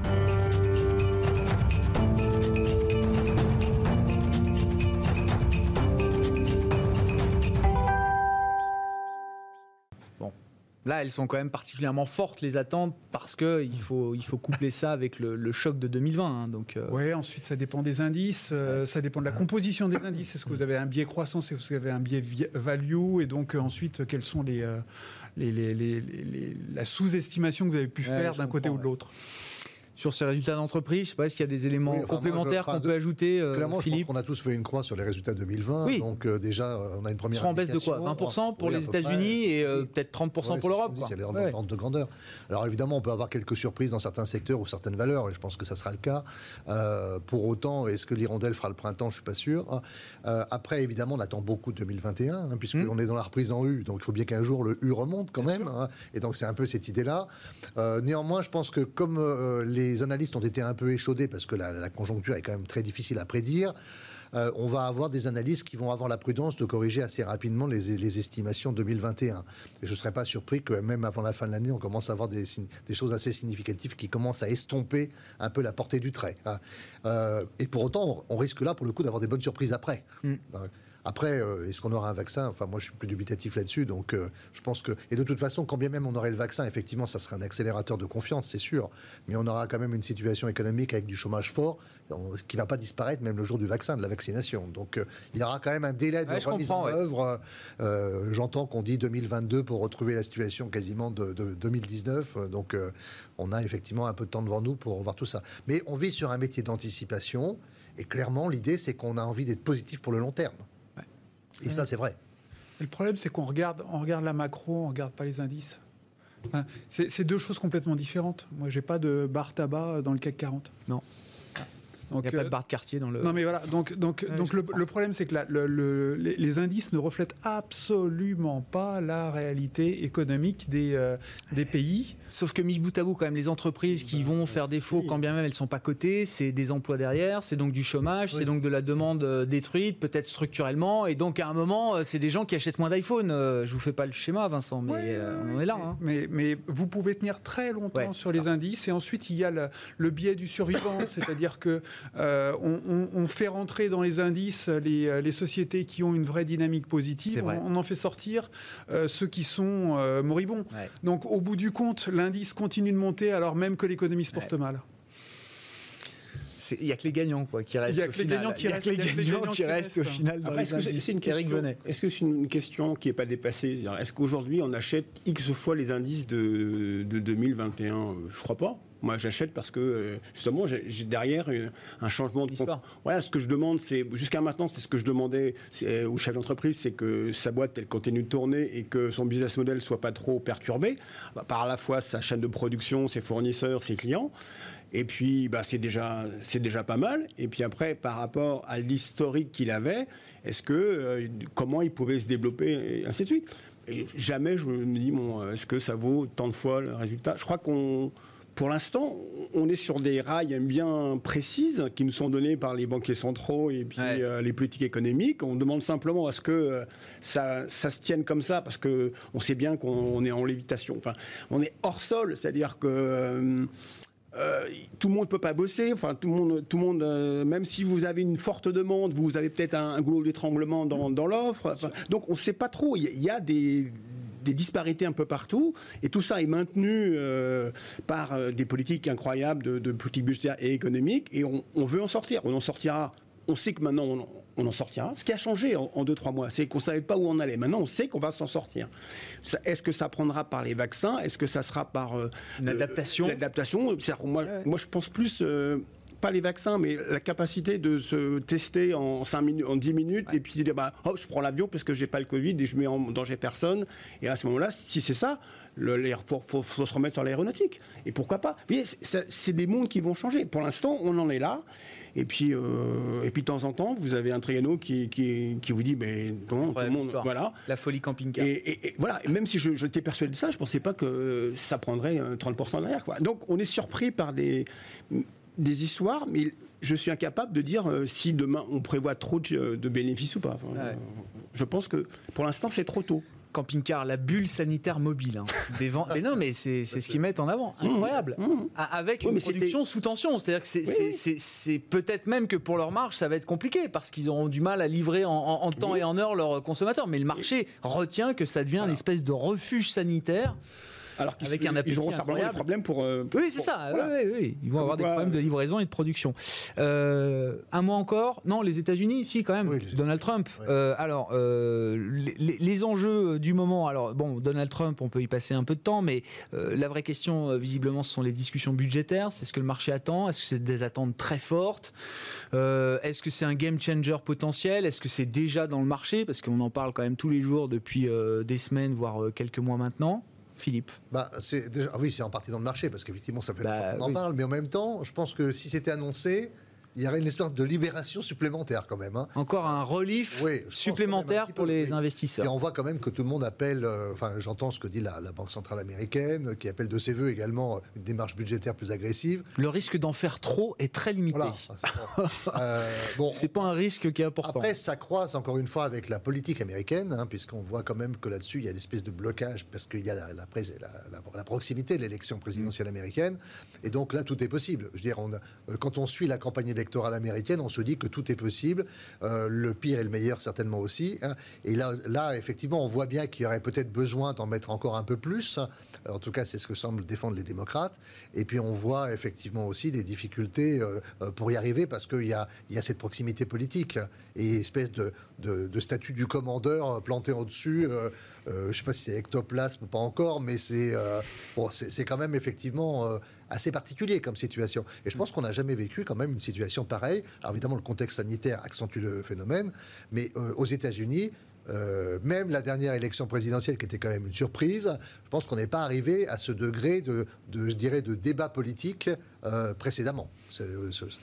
Là, elles sont quand même particulièrement fortes, les attentes, parce qu'il faut, il faut coupler ça avec le, choc de 2020. Hein, donc, euh. Oui, ensuite, ça dépend des indices, euh, ça dépend de la composition des indices. Est-ce que vous avez un biais croissance, est-ce que vous avez un biais value Et donc, euh, ensuite, quelles sont les, les, les, la sous-estimation que vous avez pu faire d'un côté ou de l'autre? Sur ces résultats d'entreprise Je ne sais pas, est-ce qu'il y a des éléments complémentaires qu'on peut ajouter euh, Clairement, je pense qu'on a tous fait une croix sur les résultats 2020. Oui. Donc euh, déjà, euh, on a une première. En baisse de quoi? 20% pour les États-Unis et peut-être 30% pour l'Europe C'est l'ordre de grandeur. Alors évidemment, on peut avoir quelques surprises dans certains secteurs ou certaines valeurs, et je pense que ça sera le cas. pour autant, est-ce que l'Hirondelle fera le printemps? Je ne suis pas sûr. après, évidemment, on attend beaucoup de 2021, hein, puisqu'on hmm. est dans la reprise en U. Donc il faut bien qu'un jour le U remonte quand même. Hein. et donc c'est un peu cette idée-là. néanmoins, je pense que comme les analystes ont été un peu échaudé parce que la, conjoncture est quand même très difficile à prédire. Euh, on va avoir des analystes qui vont avoir la prudence de corriger assez rapidement les, estimations 2021. Et je ne serais pas surpris que même avant la fin de l'année, on commence à avoir des, choses assez significatives qui commencent à estomper un peu la portée du trait. Hein. Euh, et pour autant, on, risque là, pour le coup, d'avoir des bonnes surprises après. Mm. Après, euh, est-ce qu'on aura un vaccin? Enfin, moi, je suis plus dubitatif là-dessus. Donc, euh, je pense que. Et de toute façon, quand bien même on aurait le vaccin, effectivement, ça serait un accélérateur de confiance, c'est sûr. Mais on aura quand même une situation économique avec du chômage fort qui ne va pas disparaître même le jour du vaccin, de la vaccination. Donc, euh, il y aura quand même un délai de remise en œuvre. J'entends qu'on dit 2022 pour retrouver la situation quasiment de, de 2019. Donc, on a effectivement un peu de temps devant nous pour voir tout ça. Mais on vit sur un métier d'anticipation. Et clairement, l'idée, c'est qu'on a envie d'être positif pour le long terme. Et ça, c'est vrai. Le problème, c'est qu'on regarde, on regarde la macro, on regarde pas les indices. c'est deux choses complètement différentes. Moi, j'ai pas de bar tabac dans le CAC 40. Non. Il n'y a pas de euh, barre de quartier dans le. Non, mais voilà. Donc, donc, donc le, problème, c'est que le, les, indices ne reflètent absolument pas la réalité économique des, euh, des pays. Sauf que, mis bout à bout, quand même, les entreprises qui bah, vont faire défaut, quand bien même elles ne sont pas cotées, c'est des emplois derrière, c'est donc du chômage, c'est donc de la demande euh, détruite, peut-être structurellement. Et donc, à un moment, c'est des gens qui achètent moins d'iPhone. Je vous fais pas le schéma, Vincent, mais on est là. Hein. Mais, mais vous pouvez tenir très longtemps sur les indices. Et ensuite, il y a le biais du survivant, c'est-à-dire que euh, on, fait rentrer dans les indices les, euh, sociétés qui ont une vraie dynamique positive. On, en fait sortir euh, ceux qui sont moribonds. Donc, au bout du compte, l'indice continue de monter alors même que l'économie se porte mal. Il n'y a que les gagnants quoi, qui restent. Il n'y a que les gagnants qui restent, qui restent au final. est-ce que c'est une, question, est -ce c'est une question qui n'est pas dépassée? Est-ce qu'aujourd'hui on achète X fois les indices de, de 2021 Je ne crois pas. Moi, j'achète parce que euh, justement, j'ai derrière un changement de. Voilà, ce que je demande, c'est jusqu'à maintenant, c'est ce que je demandais au chef d'entreprise, c'est que sa boîte elle continue de tourner et que son business model soit pas trop perturbé bah, par à la fois sa chaîne de production, ses fournisseurs, ses clients. Et puis, bah, c'est déjà, c'est déjà pas mal. Et puis après, par rapport à l'historique qu'il avait, est-ce que euh, comment il pouvait se développer et ainsi de suite. Et jamais je me dis bon, est-ce que ça vaut tant de fois le résultat? Je crois qu'on pour l'instant, on est sur des rails bien précises qui nous sont données par les banquiers centraux et puis euh, les politiques économiques. On demande simplement à ce que euh, ça, se tienne comme ça parce que on sait bien qu'on est en lévitation. Enfin, on est hors sol, c'est-à-dire que euh, tout le monde ne peut pas bosser. Enfin, tout le monde, tout le monde même si vous avez une forte demande, vous avez peut-être un, goulot d'étranglement dans, l'offre. donc, on ne sait pas trop. Il y a des des disparités un peu partout, et tout ça est maintenu euh, par euh, des politiques incroyables de, de politiques budgétaires et économiques, et on, veut en sortir. On en sortira. On sait que maintenant on, en sortira. Ce qui a changé en, 2 deux trois mois, c'est qu'on savait pas où on allait. Maintenant, on sait qu'on va s'en sortir. Est-ce que ça prendra par les vaccins? Est-ce que ça sera par euh, une adaptation? L'adaptation? Moi, moi, je pense plus pas les vaccins, mais la capacité de se tester en, 5 minutes, en 10 minutes et puis dire bah, oh, je prends l'avion parce que j'ai pas le Covid et je mets en danger personne. Et à ce moment-là, si c'est ça, il faut, se remettre sur l'aéronautique. Et pourquoi pas? C'est des mondes qui vont changer. Pour l'instant, on en est là. Et puis, euh, et puis de temps en temps, vous avez un Triano qui, qui, vous dit, mais non, tout le monde, voilà. La folie camping-car. Et, voilà. même si je, t'ai persuadé de ça, je pensais pas que ça prendrait 30% derrière. Quoi. Donc, on est surpris par des des histoires, mais je suis incapable de dire euh, si demain on prévoit trop de, bénéfices ou pas. Je pense que pour l'instant c'est trop tôt. camping-car, la bulle sanitaire mobile. Hein. Des vents... mais non, mais c'est ce qu'ils mettent en avant. C'est incroyable. Avec une production sous tension. C'est-à-dire que c'est peut-être même que pour leur marge, ça va être compliqué parce qu'ils auront du mal à livrer en, temps et en heure leurs consommateurs. Mais le marché retient que ça devient une espèce de refuge sanitaire. Alors qu'ils avec un ils auront certainement des problèmes pour, euh, oui, c'est ça. Oui, oui, Ils vont avoir des problèmes de livraison et de production. Euh, un mot encore? Non, les États-Unis, si, quand même. Donald Trump. Euh, alors, les, les, enjeux du moment. Alors, bon, Donald Trump, on peut y passer un peu de temps, mais la vraie question, visiblement, ce sont les discussions budgétaires. C'est ce que le marché attend. Est-ce que c'est des attentes très fortes? Est-ce que c'est un game changer potentiel? Est-ce que c'est déjà dans le marché? Parce qu'on en parle quand même tous les jours depuis des semaines, voire quelques mois maintenant. Philippe. Bah, c'est déjà, ah Oui, c'est en partie dans le marché, parce qu'effectivement, ça fait bah, longtemps qu'on en parle, mais en même temps, je pense que si c'était annoncé, il y aurait une sorte de libération supplémentaire quand même. Hein. Encore un relief supplémentaire pour les investisseurs. Et on voit quand même que tout le monde appelle, euh, enfin j'entends ce que dit la, Banque Centrale Américaine, qui appelle de ses voeux également une démarche budgétaire plus agressive. Le risque d'en faire trop est très limité. euh, bon, c'est pas un risque qui est important. Après, ça croise encore une fois avec la politique américaine, hein, puisqu'on voit quand même que là-dessus, il y a une espèce de blocage, parce qu'il y a la, la, proximité de l'élection présidentielle américaine. Et donc là, tout est possible. Je veux dire, on euh, quand on suit la campagne électorale, électorale américaine, on se dit que tout est possible. Euh, le pire et le meilleur, certainement aussi. Hein. Et là, là, effectivement, on voit bien qu'il y aurait peut-être besoin d'en mettre encore un peu plus. En tout cas, c'est ce que semblent défendre les démocrates. Et puis, on voit effectivement aussi des difficultés euh, euh, pour y arriver parce qu'il y a, y a cette proximité politique et espèce de, de, statut du commandeur planté au-dessus. je ne sais pas si c'est ectoplasme, pas encore, mais c'est bon, c'est quand même effectivement assez particulier comme situation. Et je pense qu'on n'a jamais vécu quand même une situation pareille. Alors évidemment, le contexte sanitaire accentue le phénomène, mais euh, aux États-Unis, euh, même la dernière élection présidentielle, qui était quand même une surprise, je pense qu'on n'est pas arrivé à ce degré de, je dirais, de débat politique euh, précédemment.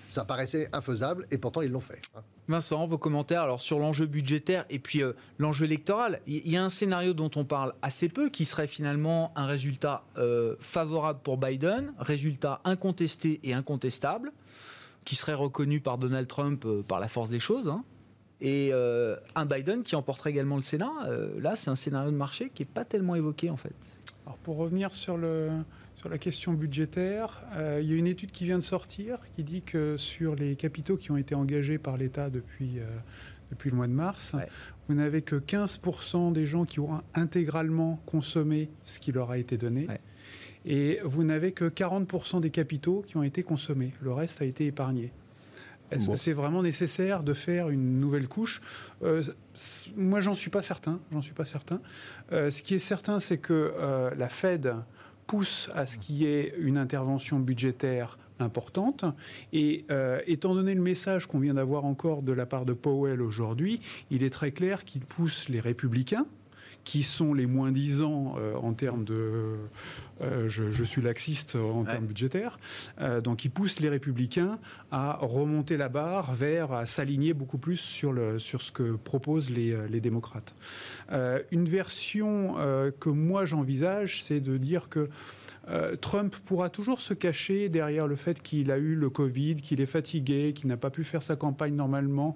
Ça paraissait infaisable et pourtant ils l'ont fait. Hein. Vincent, vos commentaires alors sur l'enjeu budgétaire et puis euh, l'enjeu électoral. Il y a un scénario dont on parle assez peu qui serait finalement un résultat favorable pour Biden, résultat incontesté et incontestable, qui serait reconnu par Donald Trump par la force des choses. Hein. Et un Biden qui emporterait également le Sénat. là, c'est un scénario de marché qui n'est pas tellement évoqué en fait. Alors pour revenir sur le, sur la question budgétaire, euh, il y a une étude qui vient de sortir qui dit que sur les capitaux qui ont été engagés par l'État depuis, euh, depuis le mois de mars, vous n'avez que 15% des gens qui ont intégralement consommé ce qui leur a été donné. Et vous n'avez que 40% des capitaux qui ont été consommés. Le reste a été épargné. Est-ce que c'est vraiment nécessaire de faire une nouvelle couche? Euh, Moi, j'en suis pas certain. J'en suis pas certain. ce qui est certain, c'est que la Fed pousse à ce qu'il y ait une intervention budgétaire importante. Et euh, étant donné le message qu'on vient d'avoir encore de la part de Powell aujourd'hui, il est très clair qu'il pousse les républicains, qui sont les moins disants euh, en termes de. Euh, je, suis laxiste en termes budgétaires. Euh, donc, ils poussent les républicains à remonter la barre vers, à s'aligner beaucoup plus sur, le, sur ce que proposent les, les démocrates. une version que moi j'envisage, c'est de dire que euh, Trump pourra toujours se cacher derrière le fait qu'il a eu le Covid, qu'il est fatigué, qu'il n'a pas pu faire sa campagne normalement.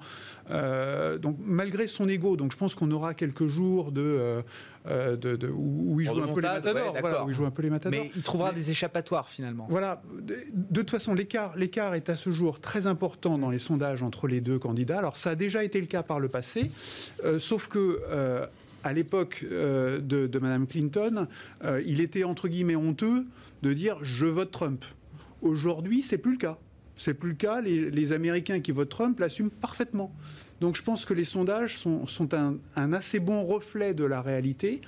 Euh, donc malgré son ego, donc je pense qu'on aura quelques jours de, euh, de, où, il joue un peu les matadors, où il joue un peu les matadors. Mais il trouvera des échappatoires finalement. Voilà. De, toute façon, l'écart, l'écart est à ce jour très important dans les sondages entre les deux candidats. Alors ça a déjà été le cas par le passé, sauf que à l'époque euh, de, Mme Clinton, euh, il était entre guillemets honteux de dire je vote Trump. Aujourd'hui, c'est plus le cas. C'est plus le cas. Les, Américains qui votent Trump l'assument parfaitement. Donc je pense que les sondages sont, un, assez bon reflet de la réalité.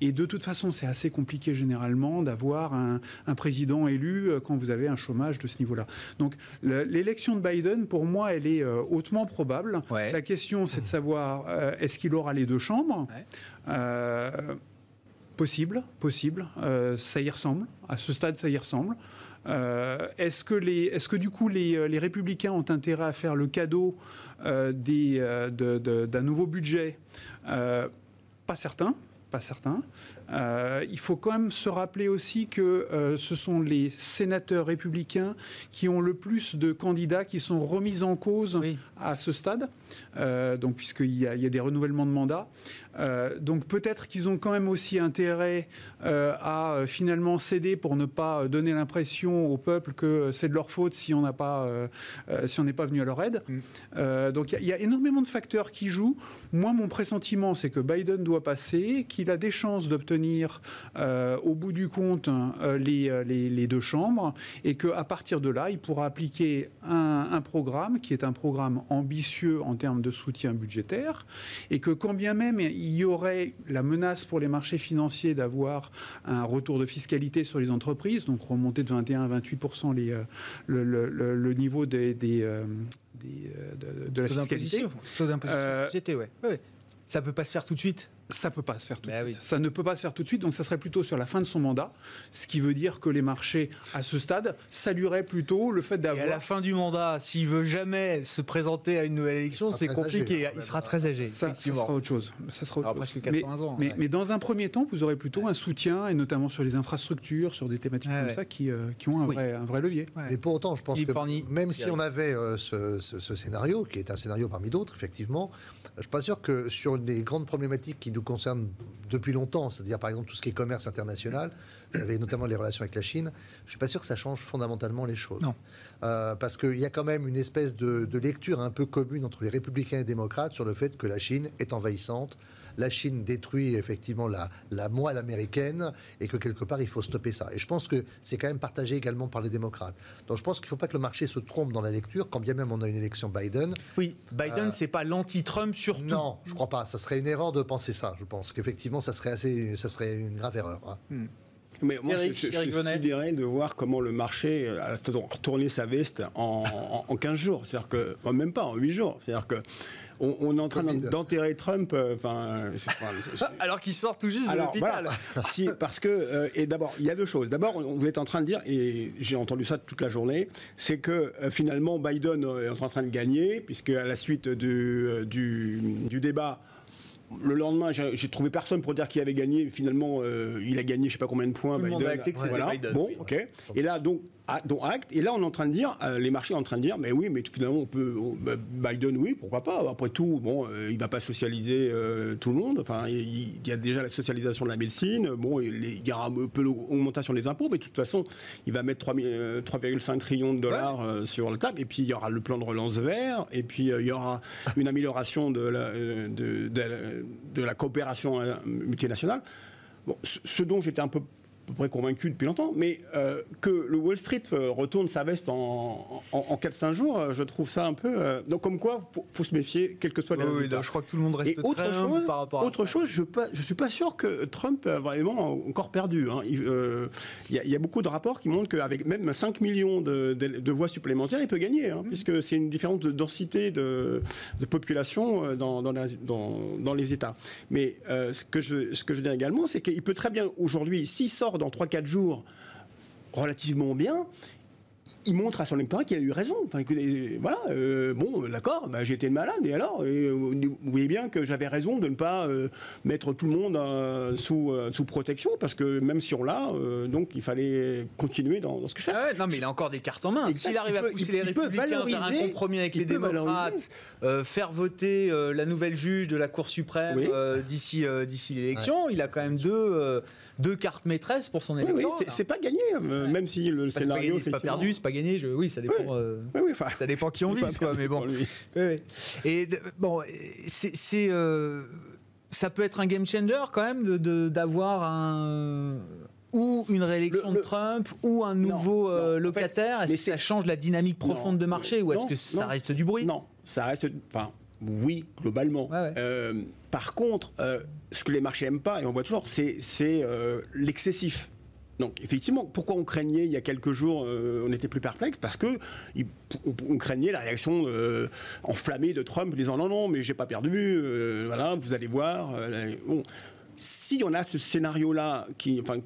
Et de toute façon, c'est assez compliqué généralement d'avoir un, président élu euh, quand vous avez un chômage de ce niveau-là. Donc l'élection de Biden, pour moi, elle est euh, hautement probable. La question, c'est de savoir euh, est-ce qu'il aura les deux chambres? Possible, possible. ça y ressemble. À ce stade, ça y ressemble. Est-ce que, du coup les, les, républicains ont intérêt à faire le cadeau euh, d'un nouveau budget? Pas certain pas certain. Euh, il faut quand même se rappeler aussi que euh, ce sont les sénateurs républicains qui ont le plus de candidats qui sont remis en cause à ce stade, euh, donc puisqu'il y, y, a des renouvellements de mandats. donc peut-être qu'ils ont quand même aussi intérêt à finalement céder pour ne pas donner l'impression au peuple que c'est de leur faute si on n'a pas, si on n'est pas venu à leur aide. Mm. donc il y, a énormément de facteurs qui jouent. Moi, mon pressentiment, c'est que Biden doit passer, qu'il a des chances d'obtenir au bout du compte les, les, deux chambres, et qu'à partir de là, il pourra appliquer un, un programme qui est un programme ambitieux en termes de soutien budgétaire, et que quand bien même il y aurait la menace pour les marchés financiers d'avoir un retour de fiscalité sur les entreprises, donc remonter de 21 à 28 les, euh, le, le, le, niveau des, des, euh, des de, de, la fiscalité. Taux d'imposition euh, société, ouais. ouais. Ça peut pas se faire tout de suite ça peut pas se faire tout de bah suite. Ça ne peut pas se faire tout de suite, donc ça serait plutôt sur la fin de son mandat, ce qui veut dire que les marchés, à ce stade, salueraient plutôt le fait d'avoir... à la fin du mandat, s'il veut jamais se présenter à une nouvelle élection, c'est compliqué. il sera très âgé. Ça, ça sera autre chose. Ça sera autre presque 80 mais, ans. Mais, mais, dans un premier temps, vous aurez plutôt un soutien, et notamment sur les infrastructures, sur des thématiques comme ça, qui, euh, qui ont un, vrai, un vrai levier. Et pour autant, je pense que même si on avait euh, ce, ce, scénario, qui est un scénario parmi d'autres, effectivement, je ne suis pas sûr que sur les grandes problématiques qui nous concernent depuis longtemps, c'est-à-dire par exemple tout ce qui est commerce international, et notamment les relations avec la Chine, je ne suis pas sûr que ça change fondamentalement les choses. Non. Euh, parce qu'il y a quand même une espèce de, lecture un peu commune entre les républicains et les démocrates sur le fait que la Chine est envahissante, la Chine détruit effectivement la, la, moelle américaine et que quelque part il faut stopper ça. Et je pense que c'est quand même partagé également par les démocrates. Donc je pense qu'il ne faut pas que le marché se trompe dans la lecture, quand bien même on a une élection Biden. Oui, Biden, euh, c'est pas l'anti-Trump surtout. Non, je crois pas. Ça serait une erreur de penser ça. Je pense qu'effectivement, ça serait assez, ça serait une grave erreur. Hein. Hmm. Mais moi, je, suis sidéré de voir comment le marché a retourné sa veste en, en, en 15 jours. C'est-à-dire que, même pas, en 8 jours. C'est-à-dire que on, est en train d'enterrer Trump. Euh, enfin, alors qu'il sort tout juste de l'hôpital. si, parce que euh, et d'abord, il y a deux choses. D'abord, vous êtes en train de dire, et j'ai entendu ça toute la journée, c'est que euh, finalement Biden est en train de gagner, puisque à la suite du, du débat le lendemain, j'ai trouvé personne pour dire qu'il avait gagné. Finalement, euh, il a gagné, je sais pas combien de points. Tout le monde a acté que c'était Biden. Bon, ok. Et là, donc, acte. Et là, on est en train de dire, euh, les marchés sont en train de dire, mais oui, mais finalement, on peut, bah, Biden, oui, pourquoi pas. Après tout, bon, euh, il va pas socialiser tout le monde. Enfin, il, y a déjà la socialisation de la médecine. Bon, il, y aura un peu l'augmentation des impôts, mais de toute façon, il va mettre 3,5 trillions de dollars sur la table. Et puis, il y aura le plan de relance vert. Et puis, il y aura une amélioration de la, de, de de la coopération euh, multinationale. Bon, ce dont j'étais un peu peu près convaincu depuis longtemps, mais euh, que le Wall Street euh, retourne sa veste en, en, 4-5 jours, euh, je trouve ça un peu. donc, comme quoi, il faut, se méfier, quel que soit le oui, je crois que tout le monde reste Et autre très chose, par rapport autre chose, je ne suis pas sûr que Trump a vraiment encore perdu. Hein. Il, y a, beaucoup de rapports qui montrent qu'avec même 5 millions de, de, voix supplémentaires, il peut gagner, hein, puisque c'est une différence de densité de, population dans, dans, dans, les États. Mais ce, que je, ce que je dis également, c'est qu'il peut très bien, aujourd'hui, s'il sort dans 3-4 jours relativement bien, il montre à son électorat qu'il a eu raison. Enfin, voilà, euh, bon, d'accord, bah, été malade, et alors euh, Vous voyez bien que j'avais raison de ne pas euh, mettre tout le monde sous, sous protection, parce que même si on l'a, donc il fallait continuer dans, ce que je fais. Ah non, mais il a encore des cartes en main. S'il arrive à pousser les républicains, faire un compromis avec les démocrates, faire voter la nouvelle juge de la Cour suprême d'ici d'ici l'élection, il a quand même deux deux cartes maîtresses pour son électorat. Oui, c'est pas gagné, euh, même si le scénario. C'est pas, perdu, c'est pas gagné. Je... Oui, ça dépend. Euh, ça dépend qui on vise, quoi. Mais bon. Et bon, c'est. Euh, ça peut être un game changer quand même d'avoir un ou une réélection de Trump ou un nouveau locataire Est-ce que ça change la dynamique profonde de marché ou est-ce que ça reste du bruit? Non, ça reste. Enfin, oui, globalement. par contre, ce que les marchés n'aiment pas, et on voit toujours, c'est euh, l'excessif. Donc effectivement, pourquoi on craignait il y a quelques jours, euh, on était plus perplexe? Parce que on, craignait la réaction euh, enflammée de Trump disant non non mais j'ai pas perdu, voilà vous allez voir. bon, si on a ce scénario là qui, enfin,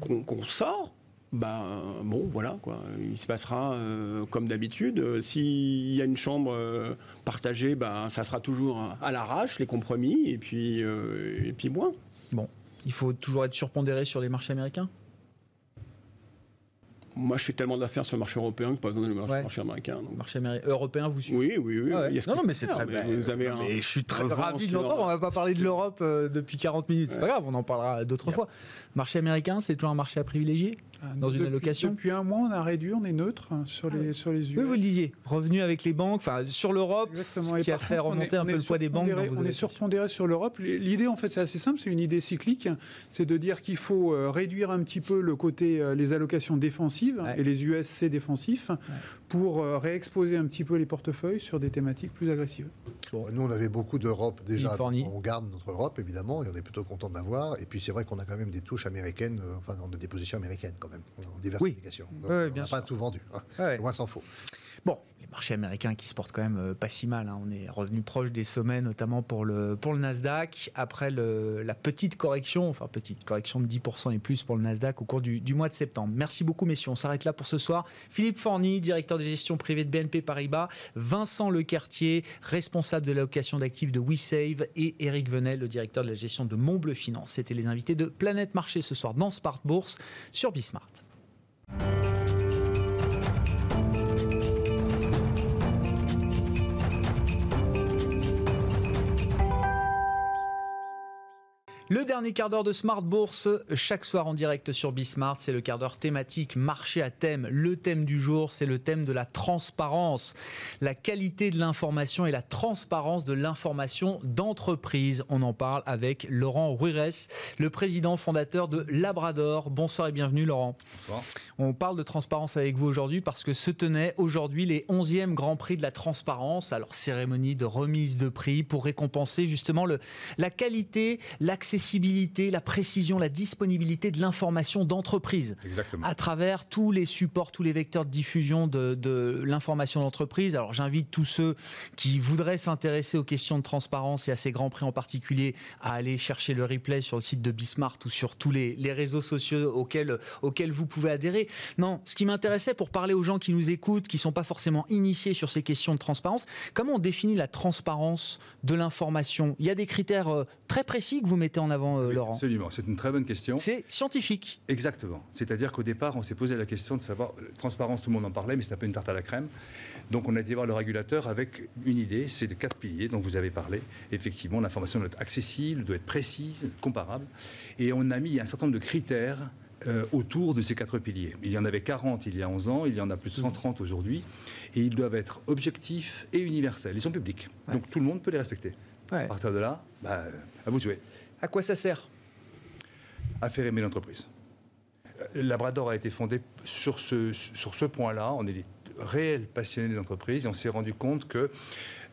qu'on sort, bah bon, voilà quoi. Il se passera euh, comme d'habitude. Euh, s'il y a une chambre euh, partagée, bah, ça sera toujours à l'arrache les compromis et puis et puis moins. Bon, il faut toujours être surpondéré sur les marchés américains? moi, je fais tellement d'affaires sur le marché européen que pas besoin de le marché, américain. Donc. Marché européen, vous suivez? Oui, oui, oui. non, non, mais c'est très bien. Vous avez je suis très ravi de l'entendre. On va pas parler de l'Europe euh, depuis 40 minutes. C'est pas grave, on en parlera d'autres fois. Marché américain, c'est toujours un marché à privilégier? euh, dans une allocation Depuis un mois, on a réduit, on est neutre hein, sur les, sur les US. Oui, vous le disiez, revenu avec les banques, enfin sur l'Europe, ce qui a fait remonter un peu le poids des banques. On est surpondéré sur l'Europe. L'idée, en fait, c'est assez simple, c'est une idée cyclique, c'est de dire qu'il faut euh, réduire un petit peu le côté, euh, les allocations défensives et les USC défensifs pour réexposer un petit peu les portefeuilles sur des thématiques plus agressives. Nous, on avait beaucoup d'Europe déjà. On garde notre Europe, évidemment, et on est plutôt content de l'avoir. Et puis, c'est vrai qu'on a quand même des touches américaines, enfin, on a des positions américaines quand même en diversification. Oui, bien pas tout vendu. Hein. Loin s'en faut. Bon, les marchés américains qui se portent quand même euh, pas si mal. Hein. On est revenu proche des sommets, notamment pour le, pour le Nasdaq. Après la petite correction, enfin petite correction de 10% et plus pour le Nasdaq au cours du, mois de septembre. Merci beaucoup, messieurs. On s'arrête là pour ce soir. Philippe Forny, directeur de gestion privée de BNP Paribas. Vincent Lecartier, responsable de l'allocation d'actifs de WeSave. Et Eric Venel, le directeur de la gestion de Montbleu Finance. C'était les invités de Planète Marché ce soir dans Smart Bourse sur Bismart. Le dernier quart d'heure de Smart Bourse, chaque soir en direct sur Bismart, c'est le quart d'heure thématique marché à thème. Le thème du jour, c'est le thème de la transparence, la qualité de l'information et la transparence de l'information d'entreprise. On en parle avec Laurent Ruires, le président fondateur de Labrador. Bonsoir et bienvenue Laurent. Bonsoir. On parle de transparence avec vous aujourd'hui parce que se tenait aujourd'hui les 11e Grand Prix de la transparence, alors cérémonie de remise de prix pour récompenser justement le, la qualité, l'accès l'accessibilité, la précision, la disponibilité de l'information d'entreprise. À travers tous les supports, tous les vecteurs de diffusion de, l'information d'entreprise. Alors j'invite tous ceux qui voudraient s'intéresser aux questions de transparence et à ces grands prix en particulier à aller chercher le replay sur le site de Bismart ou sur tous les, réseaux sociaux auxquels, auxquels vous pouvez adhérer. Non, ce qui m'intéressait pour parler aux gens qui nous écoutent, qui ne sont pas forcément initiés sur ces questions de transparence, comment on définit la transparence de l'information? Il y a des critères euh, très précis que vous mettez en avant, euh, Laurent Absolument, c'est une très bonne question. C'est scientifique. Exactement. C'est-à-dire qu'au départ, on s'est posé la question de savoir, euh, transparence, tout le monde en parlait, mais c'est un peu une tarte à la crème. Donc on a été voir le régulateur avec une idée, c'est de quatre piliers dont vous avez parlé. Effectivement, l'information doit être accessible, doit être précise, comparable. Et on a mis un certain nombre de critères euh, autour de ces quatre piliers. Il y en avait 40 il y a 11 ans, il y en a plus de 130 aujourd'hui, et ils doivent être objectifs et universels. Ils sont publics, donc tout le monde peut les respecter. À partir de là, bah, à vous de jouer. À quoi ça sert? À faire aimer l'entreprise. Euh, Labrador a été fondé sur ce, sur ce point-là. On est des réels passionnés de l'entreprise et on s'est rendu compte que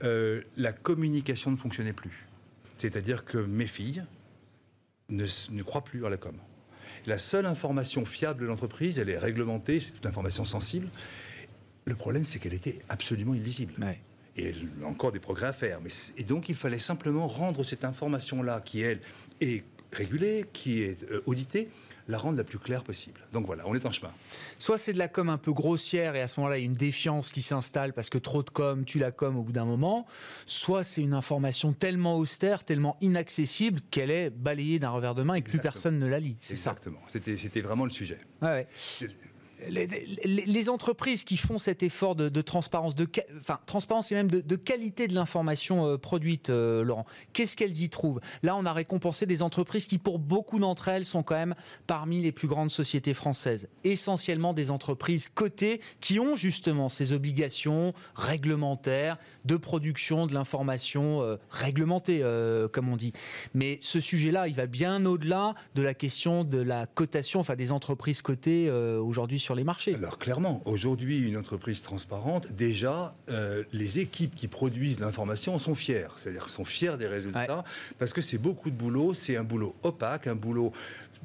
euh, la communication ne fonctionnait plus. C'est-à-dire que mes filles ne, ne croient plus à la com. La seule information fiable de l'entreprise, elle est réglementée, c'est une information sensible. Le problème, c'est qu'elle était absolument illisible. Et encore des progrès à faire. Mais et donc, il fallait simplement rendre cette information-là, qui, elle, est régulée, qui est euh, auditée, la rendre la plus claire possible. Donc voilà, on est en chemin. Soit c'est de la com un peu grossière et à ce moment-là, il y a une défiance qui s'installe parce que trop de com, tu la com au bout d'un moment. Soit c'est une information tellement austère, tellement inaccessible qu'elle est balayée d'un revers de main et que plus personne ne la lit. C'est. Exactement. C'était vraiment le sujet. Ouais, les, entreprises qui font cet effort de, transparence, de, transparence et même de, qualité de l'information euh, produite, euh, Laurent, qu'est-ce qu'elles y trouvent? Là, on a récompensé des entreprises qui, pour beaucoup d'entre elles, sont quand même parmi les plus grandes sociétés françaises. Essentiellement des entreprises cotées qui ont justement ces obligations réglementaires de production de l'information euh, réglementée, comme on dit. Mais ce sujet-là, il va bien au-delà de la question de la cotation, enfin des entreprises cotées aujourd'hui sur les marchés. Alors clairement, aujourd'hui, une entreprise transparente, déjà, euh, les équipes qui produisent l'information sont fières. C'est-à-dire sont fiers des résultats, parce que c'est beaucoup de boulot, c'est un boulot opaque, un boulot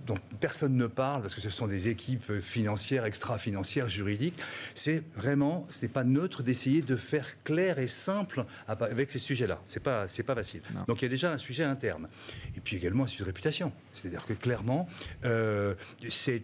dont personne ne parle parce que ce sont des équipes financières, extra-financières, juridiques. C'est vraiment, ce n'est pas neutre d'essayer de faire clair et simple avec ces sujets-là. C'est pas, c'est pas facile. Donc il y a déjà un sujet interne. Et puis également un sujet de réputation. C'est-à-dire que clairement, euh, c'est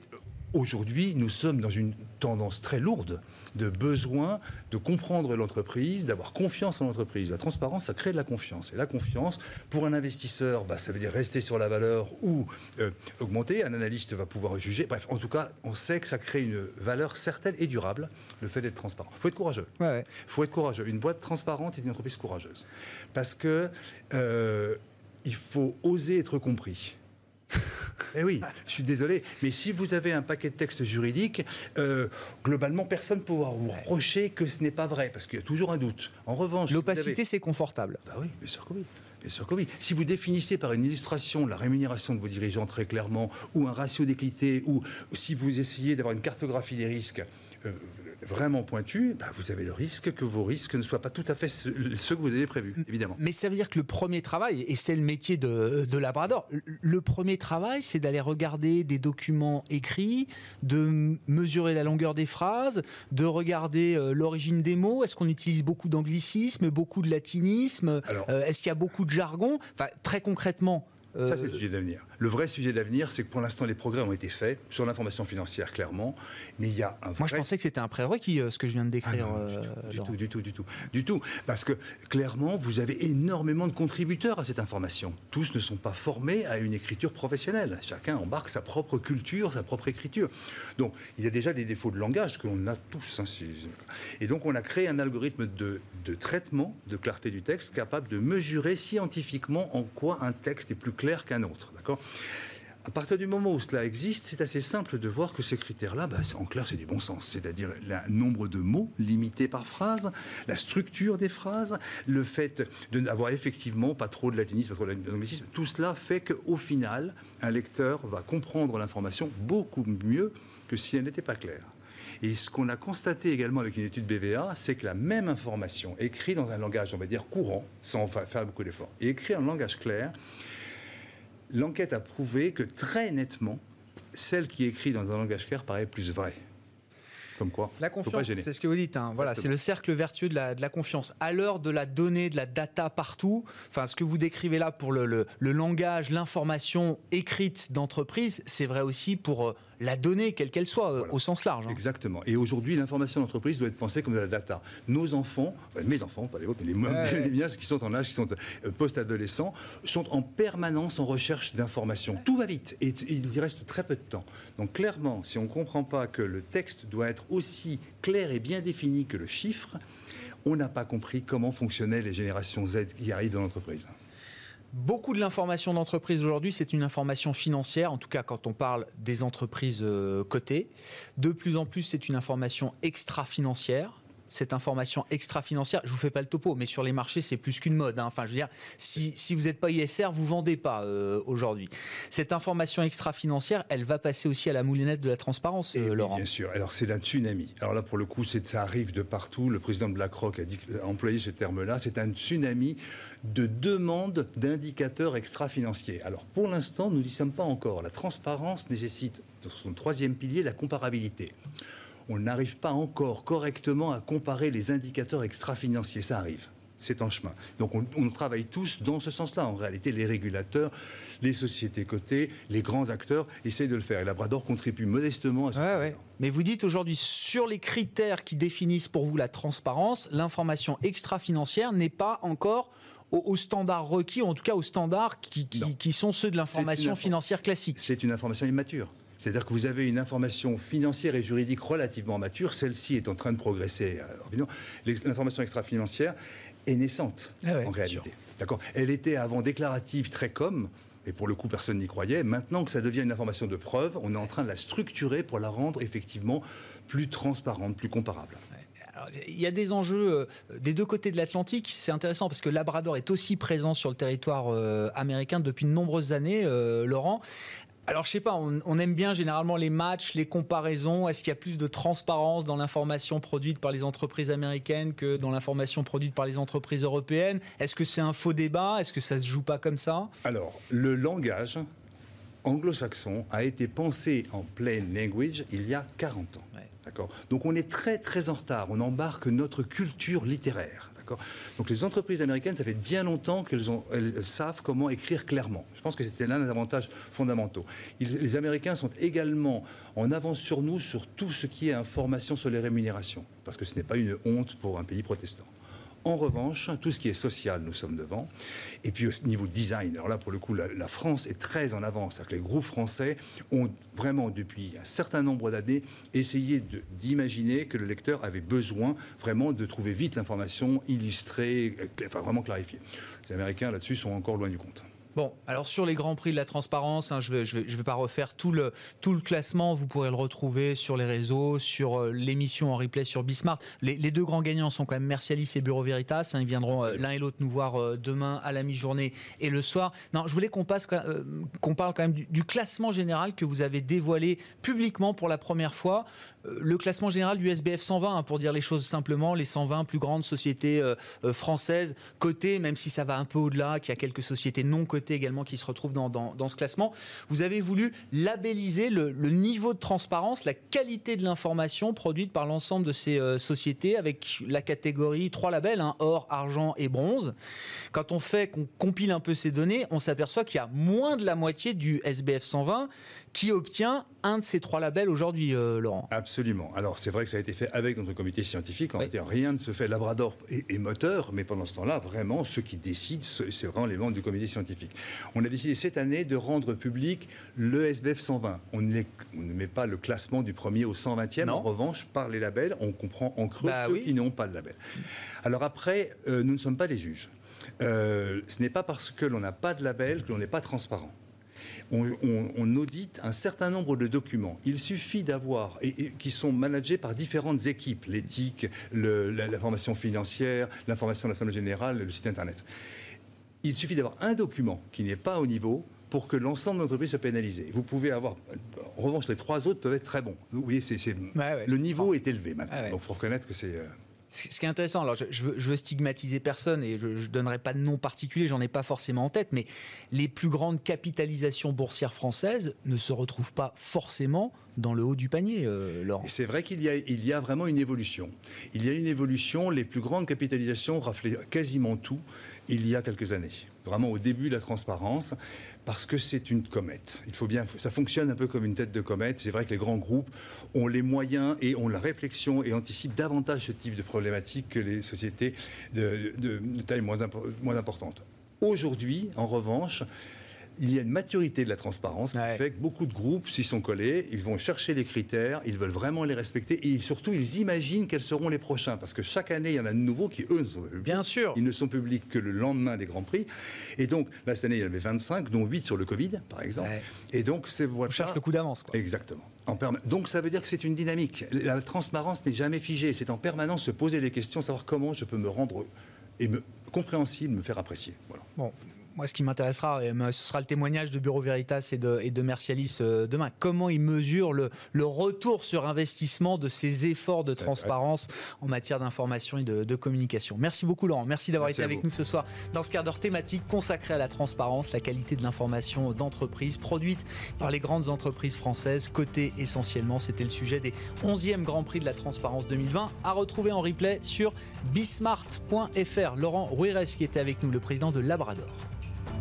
aujourd'hui, nous sommes dans une tendance très lourde de besoin de comprendre l'entreprise, d'avoir confiance en l'entreprise. La transparence, ça crée de la confiance. Et la confiance, pour un investisseur, bah, ça veut dire rester sur la valeur ou euh, augmenter. Un analyste va pouvoir juger. Bref, en tout cas, on sait que ça crée une valeur certaine et durable, le fait d'être transparent. Il faut être courageux. Il faut être courageux. Une boîte transparente est une entreprise courageuse. Parce que euh, il faut oser être compris. Eh oui, je suis désolé, mais si vous avez un paquet de textes juridiques, euh, globalement, personne ne pourra vous reprocher que ce n'est pas vrai, parce qu'il y a toujours un doute. En revanche, l'opacité, c'est confortable. Bah oui, bien sûr que oui. Bien sûr que oui. Si vous définissez par une illustration la rémunération de vos dirigeants très clairement, ou un ratio d'équité, ou si vous essayez d'avoir une cartographie des risques, euh, vraiment pointu, bah, vous avez le risque que vos risques ne soient pas tout à fait ceux, que vous avez prévus, évidemment. Mais ça veut dire que le premier travail, et c'est le métier de, de Labrador, le premier travail, c'est d'aller regarder des documents écrits, de mesurer la longueur des phrases, de regarder euh, l'origine des mots. Est-ce qu'on utilise beaucoup d'anglicisme, beaucoup de latinisme? Euh, Est-ce qu'il y a beaucoup de jargon? Enfin, très concrètement, ça, c'est le sujet d'avenir. Le vrai sujet d'avenir, c'est que pour l'instant, les progrès ont été faits sur l'information financière, clairement. Mais il y a un Moi, je pensais que c'était un prérequis, euh, ce que je viens de décrire. Ah du, tout, du, tout, du, tout, du tout, Parce que, clairement, vous avez énormément de contributeurs à cette information. Tous ne sont pas formés à une écriture professionnelle. Chacun embarque sa propre culture, sa propre écriture. Donc, il y a déjà des défauts de langage que l'on a tous. Hein, et donc, on a créé un algorithme de, de traitement de clarté du texte capable de mesurer scientifiquement en quoi un texte est plus clair qu'un autre. À partir du moment où cela existe, c'est assez simple de voir que ces critères-là, bah, en clair, c'est du bon sens. C'est-à-dire le nombre de mots limités par phrase, la structure des phrases, le fait de n'avoir effectivement pas trop de latinisme, pas trop d'anglicisme. Tout cela fait qu'au final, un lecteur va comprendre l'information beaucoup mieux que si elle n'était pas claire. Et ce qu'on a constaté également avec une étude BVA, c'est que la même information écrite dans un langage, on va dire courant, sans faire beaucoup d'efforts, et écrite en langage clair, l'enquête a prouvé que très nettement, celle qui est écrite dans un langage clair paraît plus vraie. Comme quoi La confiance, c'est ce que vous dites. Hein. Voilà, c'est le cercle vertueux de la, de la confiance. À l'heure de la donnée, de la data partout, enfin, ce que vous décrivez là pour le, le, le langage, l'information écrite d'entreprise, c'est vrai aussi pour euh, la donnée, quelle qu'elle soit, euh, au sens large. Hein. Exactement. Et aujourd'hui, l'information d'entreprise doit être pensée comme de la data. Nos enfants, mes enfants, pas les vôtres, mais les, miens, qui sont en âge, qui sont euh, post-adolescents, sont en permanence en recherche d'informations. Tout va vite et il y reste très peu de temps. Donc clairement, si on ne comprend pas que le texte doit être aussi clair et bien défini que le chiffre, on n'a pas compris comment fonctionnaient les générations Z qui arrivent dans l'entreprise. Beaucoup de l'information d'entreprise aujourd'hui, c'est une information financière, en tout cas quand on parle des entreprises euh, cotées. De plus en plus, c'est une information extra-financière cette information extra-financière. Je vous fais pas le topo, mais sur les marchés, c'est plus qu'une mode. Hein. Enfin, je veux dire, si, si vous n'êtes pas ISR, vous vendez pas euh, aujourd'hui. Cette information extra-financière, elle va passer aussi à la moulinette de la transparence, euh, Laurent. Bien sûr. Alors, c'est un tsunami. Alors là, pour le coup, ça arrive de partout. Le président de BlackRock a, dit, a employé ce terme-là. C'est un tsunami de demande d'indicateurs extra-financiers. Alors, pour l'instant, nous n'y sommes pas encore. La transparence nécessite, dans son troisième pilier, la comparabilité on n'arrive pas encore correctement à comparer les indicateurs extra-financiers. Ça arrive. C'est en chemin. Donc on, travaille tous dans ce sens-là. En réalité, les régulateurs, les sociétés cotées, les grands acteurs essayent de le faire. Et Labrador contribue modestement à ce Mais vous dites aujourd'hui, sur les critères qui définissent pour vous la transparence, l'information extra-financière n'est pas encore aux, standards requis, ou en tout cas aux standards qui, qui sont ceux de l'information financière classique. C'est une information immature. C'est-à-dire que vous avez une information financière et juridique relativement mature, celle-ci est en train de progresser euh, L'information extra-financière est naissante ah en réalité. D'accord Elle était avant déclarative, très comme, et pour le coup personne n'y croyait. Maintenant que ça devient une information de preuve, on est en train de la structurer pour la rendre effectivement plus transparente, plus comparable. il y a des enjeux euh, des deux côtés de l'Atlantique. C'est intéressant parce que Labrador est aussi présent sur le territoire euh, américain depuis de nombreuses années, Laurent. Alors, je sais pas, on, aime bien généralement les matchs, les comparaisons. Est-ce qu'il y a plus de transparence dans l'information produite par les entreprises américaines que dans l'information produite par les entreprises européennes? Est-ce que c'est un faux débat? Est-ce que ça se joue pas comme ça? Alors, le langage anglo-saxon a été pensé en plain language il y a 40 ans. D'accord? Donc on est très très en retard. On embarque notre culture littéraire. Donc les entreprises américaines, ça fait bien longtemps qu'elles elles savent comment écrire clairement. Je pense que c'était l'un des avantages fondamentaux. les Américains sont également en avance sur nous sur tout ce qui est information sur les rémunérations, parce que ce n'est pas une honte pour un pays protestant. En revanche, tout ce qui est social, nous sommes devant. Et puis au niveau design, alors là, pour le coup, la, France est très en avance. Que les groupes français ont vraiment, depuis un certain nombre d'années, essayé d'imaginer que le lecteur avait besoin vraiment de trouver vite l'information illustrée, euh, enfin vraiment clarifiée. Les Américains, là-dessus, sont encore loin du compte. Bon, alors sur les grands prix de la transparence, hein, je ne vais, pas refaire tout le, classement, vous pourrez le retrouver sur les réseaux, sur euh, l'émission en replay sur Bismart. Les, deux grands gagnants sont quand même Mercialis et Bureau Veritas, hein, ils viendront euh, l'un et l'autre nous voir euh, demain à la mi-journée et le soir. Non, je voulais qu'on parle quand même du, classement général que vous avez dévoilé publiquement pour la première fois. Euh, le classement général du SBF 120, hein, pour dire les choses simplement, les 120 plus grandes sociétés euh, euh, françaises cotées, même si ça va un peu au-delà, qu'il y a quelques sociétés non cotées également qui se retrouvent dans, ce classement. Vous avez voulu labelliser le, niveau de transparence, la qualité de l'information produite par l'ensemble de ces sociétés avec la catégorie trois labels, hein, or, argent et bronze. Quand on fait, qu'on compile un peu ces données, on s'aperçoit qu'il y a moins de la moitié du SBF 120 qui obtient un de ces trois labels aujourd'hui, Laurent. Absolument. Alors, c'est vrai que ça a été fait avec notre comité scientifique. En réalité, rien ne se fait. Labrador et, moteur, mais pendant ce temps-là, vraiment, ceux qui décident, c'est vraiment les membres du comité scientifique. On a décidé cette année de rendre public le SBF 120. On, ne met pas le classement du premier au 120e. En revanche, par les labels, on comprend en creux bah ceux qui n'ont pas de label. Alors après, euh, nous ne sommes pas les juges. Euh, ce n'est pas parce que l'on n'a pas de label que l'on n'est pas transparent on, audite un certain nombre de documents. Il suffit d'avoir, et, qui sont managés par différentes équipes, l'éthique, la, formation financière, l'information de l'Assemblée générale, le site Internet. Il suffit d'avoir un document qui n'est pas au niveau pour que l'ensemble de l'entreprise soit pénalisé. Vous pouvez avoir, en revanche, les trois autres peuvent être très bons. Vous voyez, c'est, le niveau est élevé maintenant. Donc, il faut reconnaître que c'est. Ce qui est intéressant, alors je, veux, stigmatiser personne et je ne donnerai pas de nom particulier, j'en ai pas forcément en tête, mais les plus grandes capitalisations boursières françaises ne se retrouvent pas forcément dans le haut du panier, euh, Laurent. C'est vrai qu'il y, a, y a vraiment une évolution. Il y a une évolution, les plus grandes capitalisations raflaient quasiment tout il y a quelques années. Vraiment au début de la transparence parce que c'est une comète. Il faut bien, ça fonctionne un peu comme une tête de comète. C'est vrai que les grands groupes ont les moyens et ont la réflexion et anticipent davantage ce type de problématiques que les sociétés de, taille moins importante. Aujourd'hui, en revanche, il y a une maturité de la transparence qui fait que beaucoup de groupes s'y sont collés, ils vont chercher les critères, ils veulent vraiment les respecter et surtout ils imaginent quels seront les prochains parce que chaque année il y en a de nouveaux qui eux ne sont publics. Bien sûr. Ils ne sont publics que le lendemain des grands prix et donc là cette année il y en avait 25 dont 8 sur le Covid par exemple. Et donc c'est On cherche le coup d'avance Exactement. En donc ça veut dire que c'est une dynamique. La transparence n'est jamais figée, c'est en permanence se poser des questions, savoir comment je peux me rendre et me compréhensible, me faire apprécier. Voilà. Bon, moi, ce qui m'intéressera, ce sera le témoignage de Bureau Veritas et de, et de Mercialis euh, demain. Comment ils mesurent le, le, retour sur investissement de ces efforts de transparence en matière d'information et de, communication Merci beaucoup, Laurent. Merci d'avoir été avec nous ce soir dans ce quart d'heure thématique consacré à la transparence, la qualité de l'information d'entreprise produite par les grandes entreprises françaises, cotées essentiellement. C'était le sujet des 11e Grand Prix de la transparence 2020, à retrouver en replay sur bismart.fr. Laurent Ruires qui était avec nous, le président de Labrador.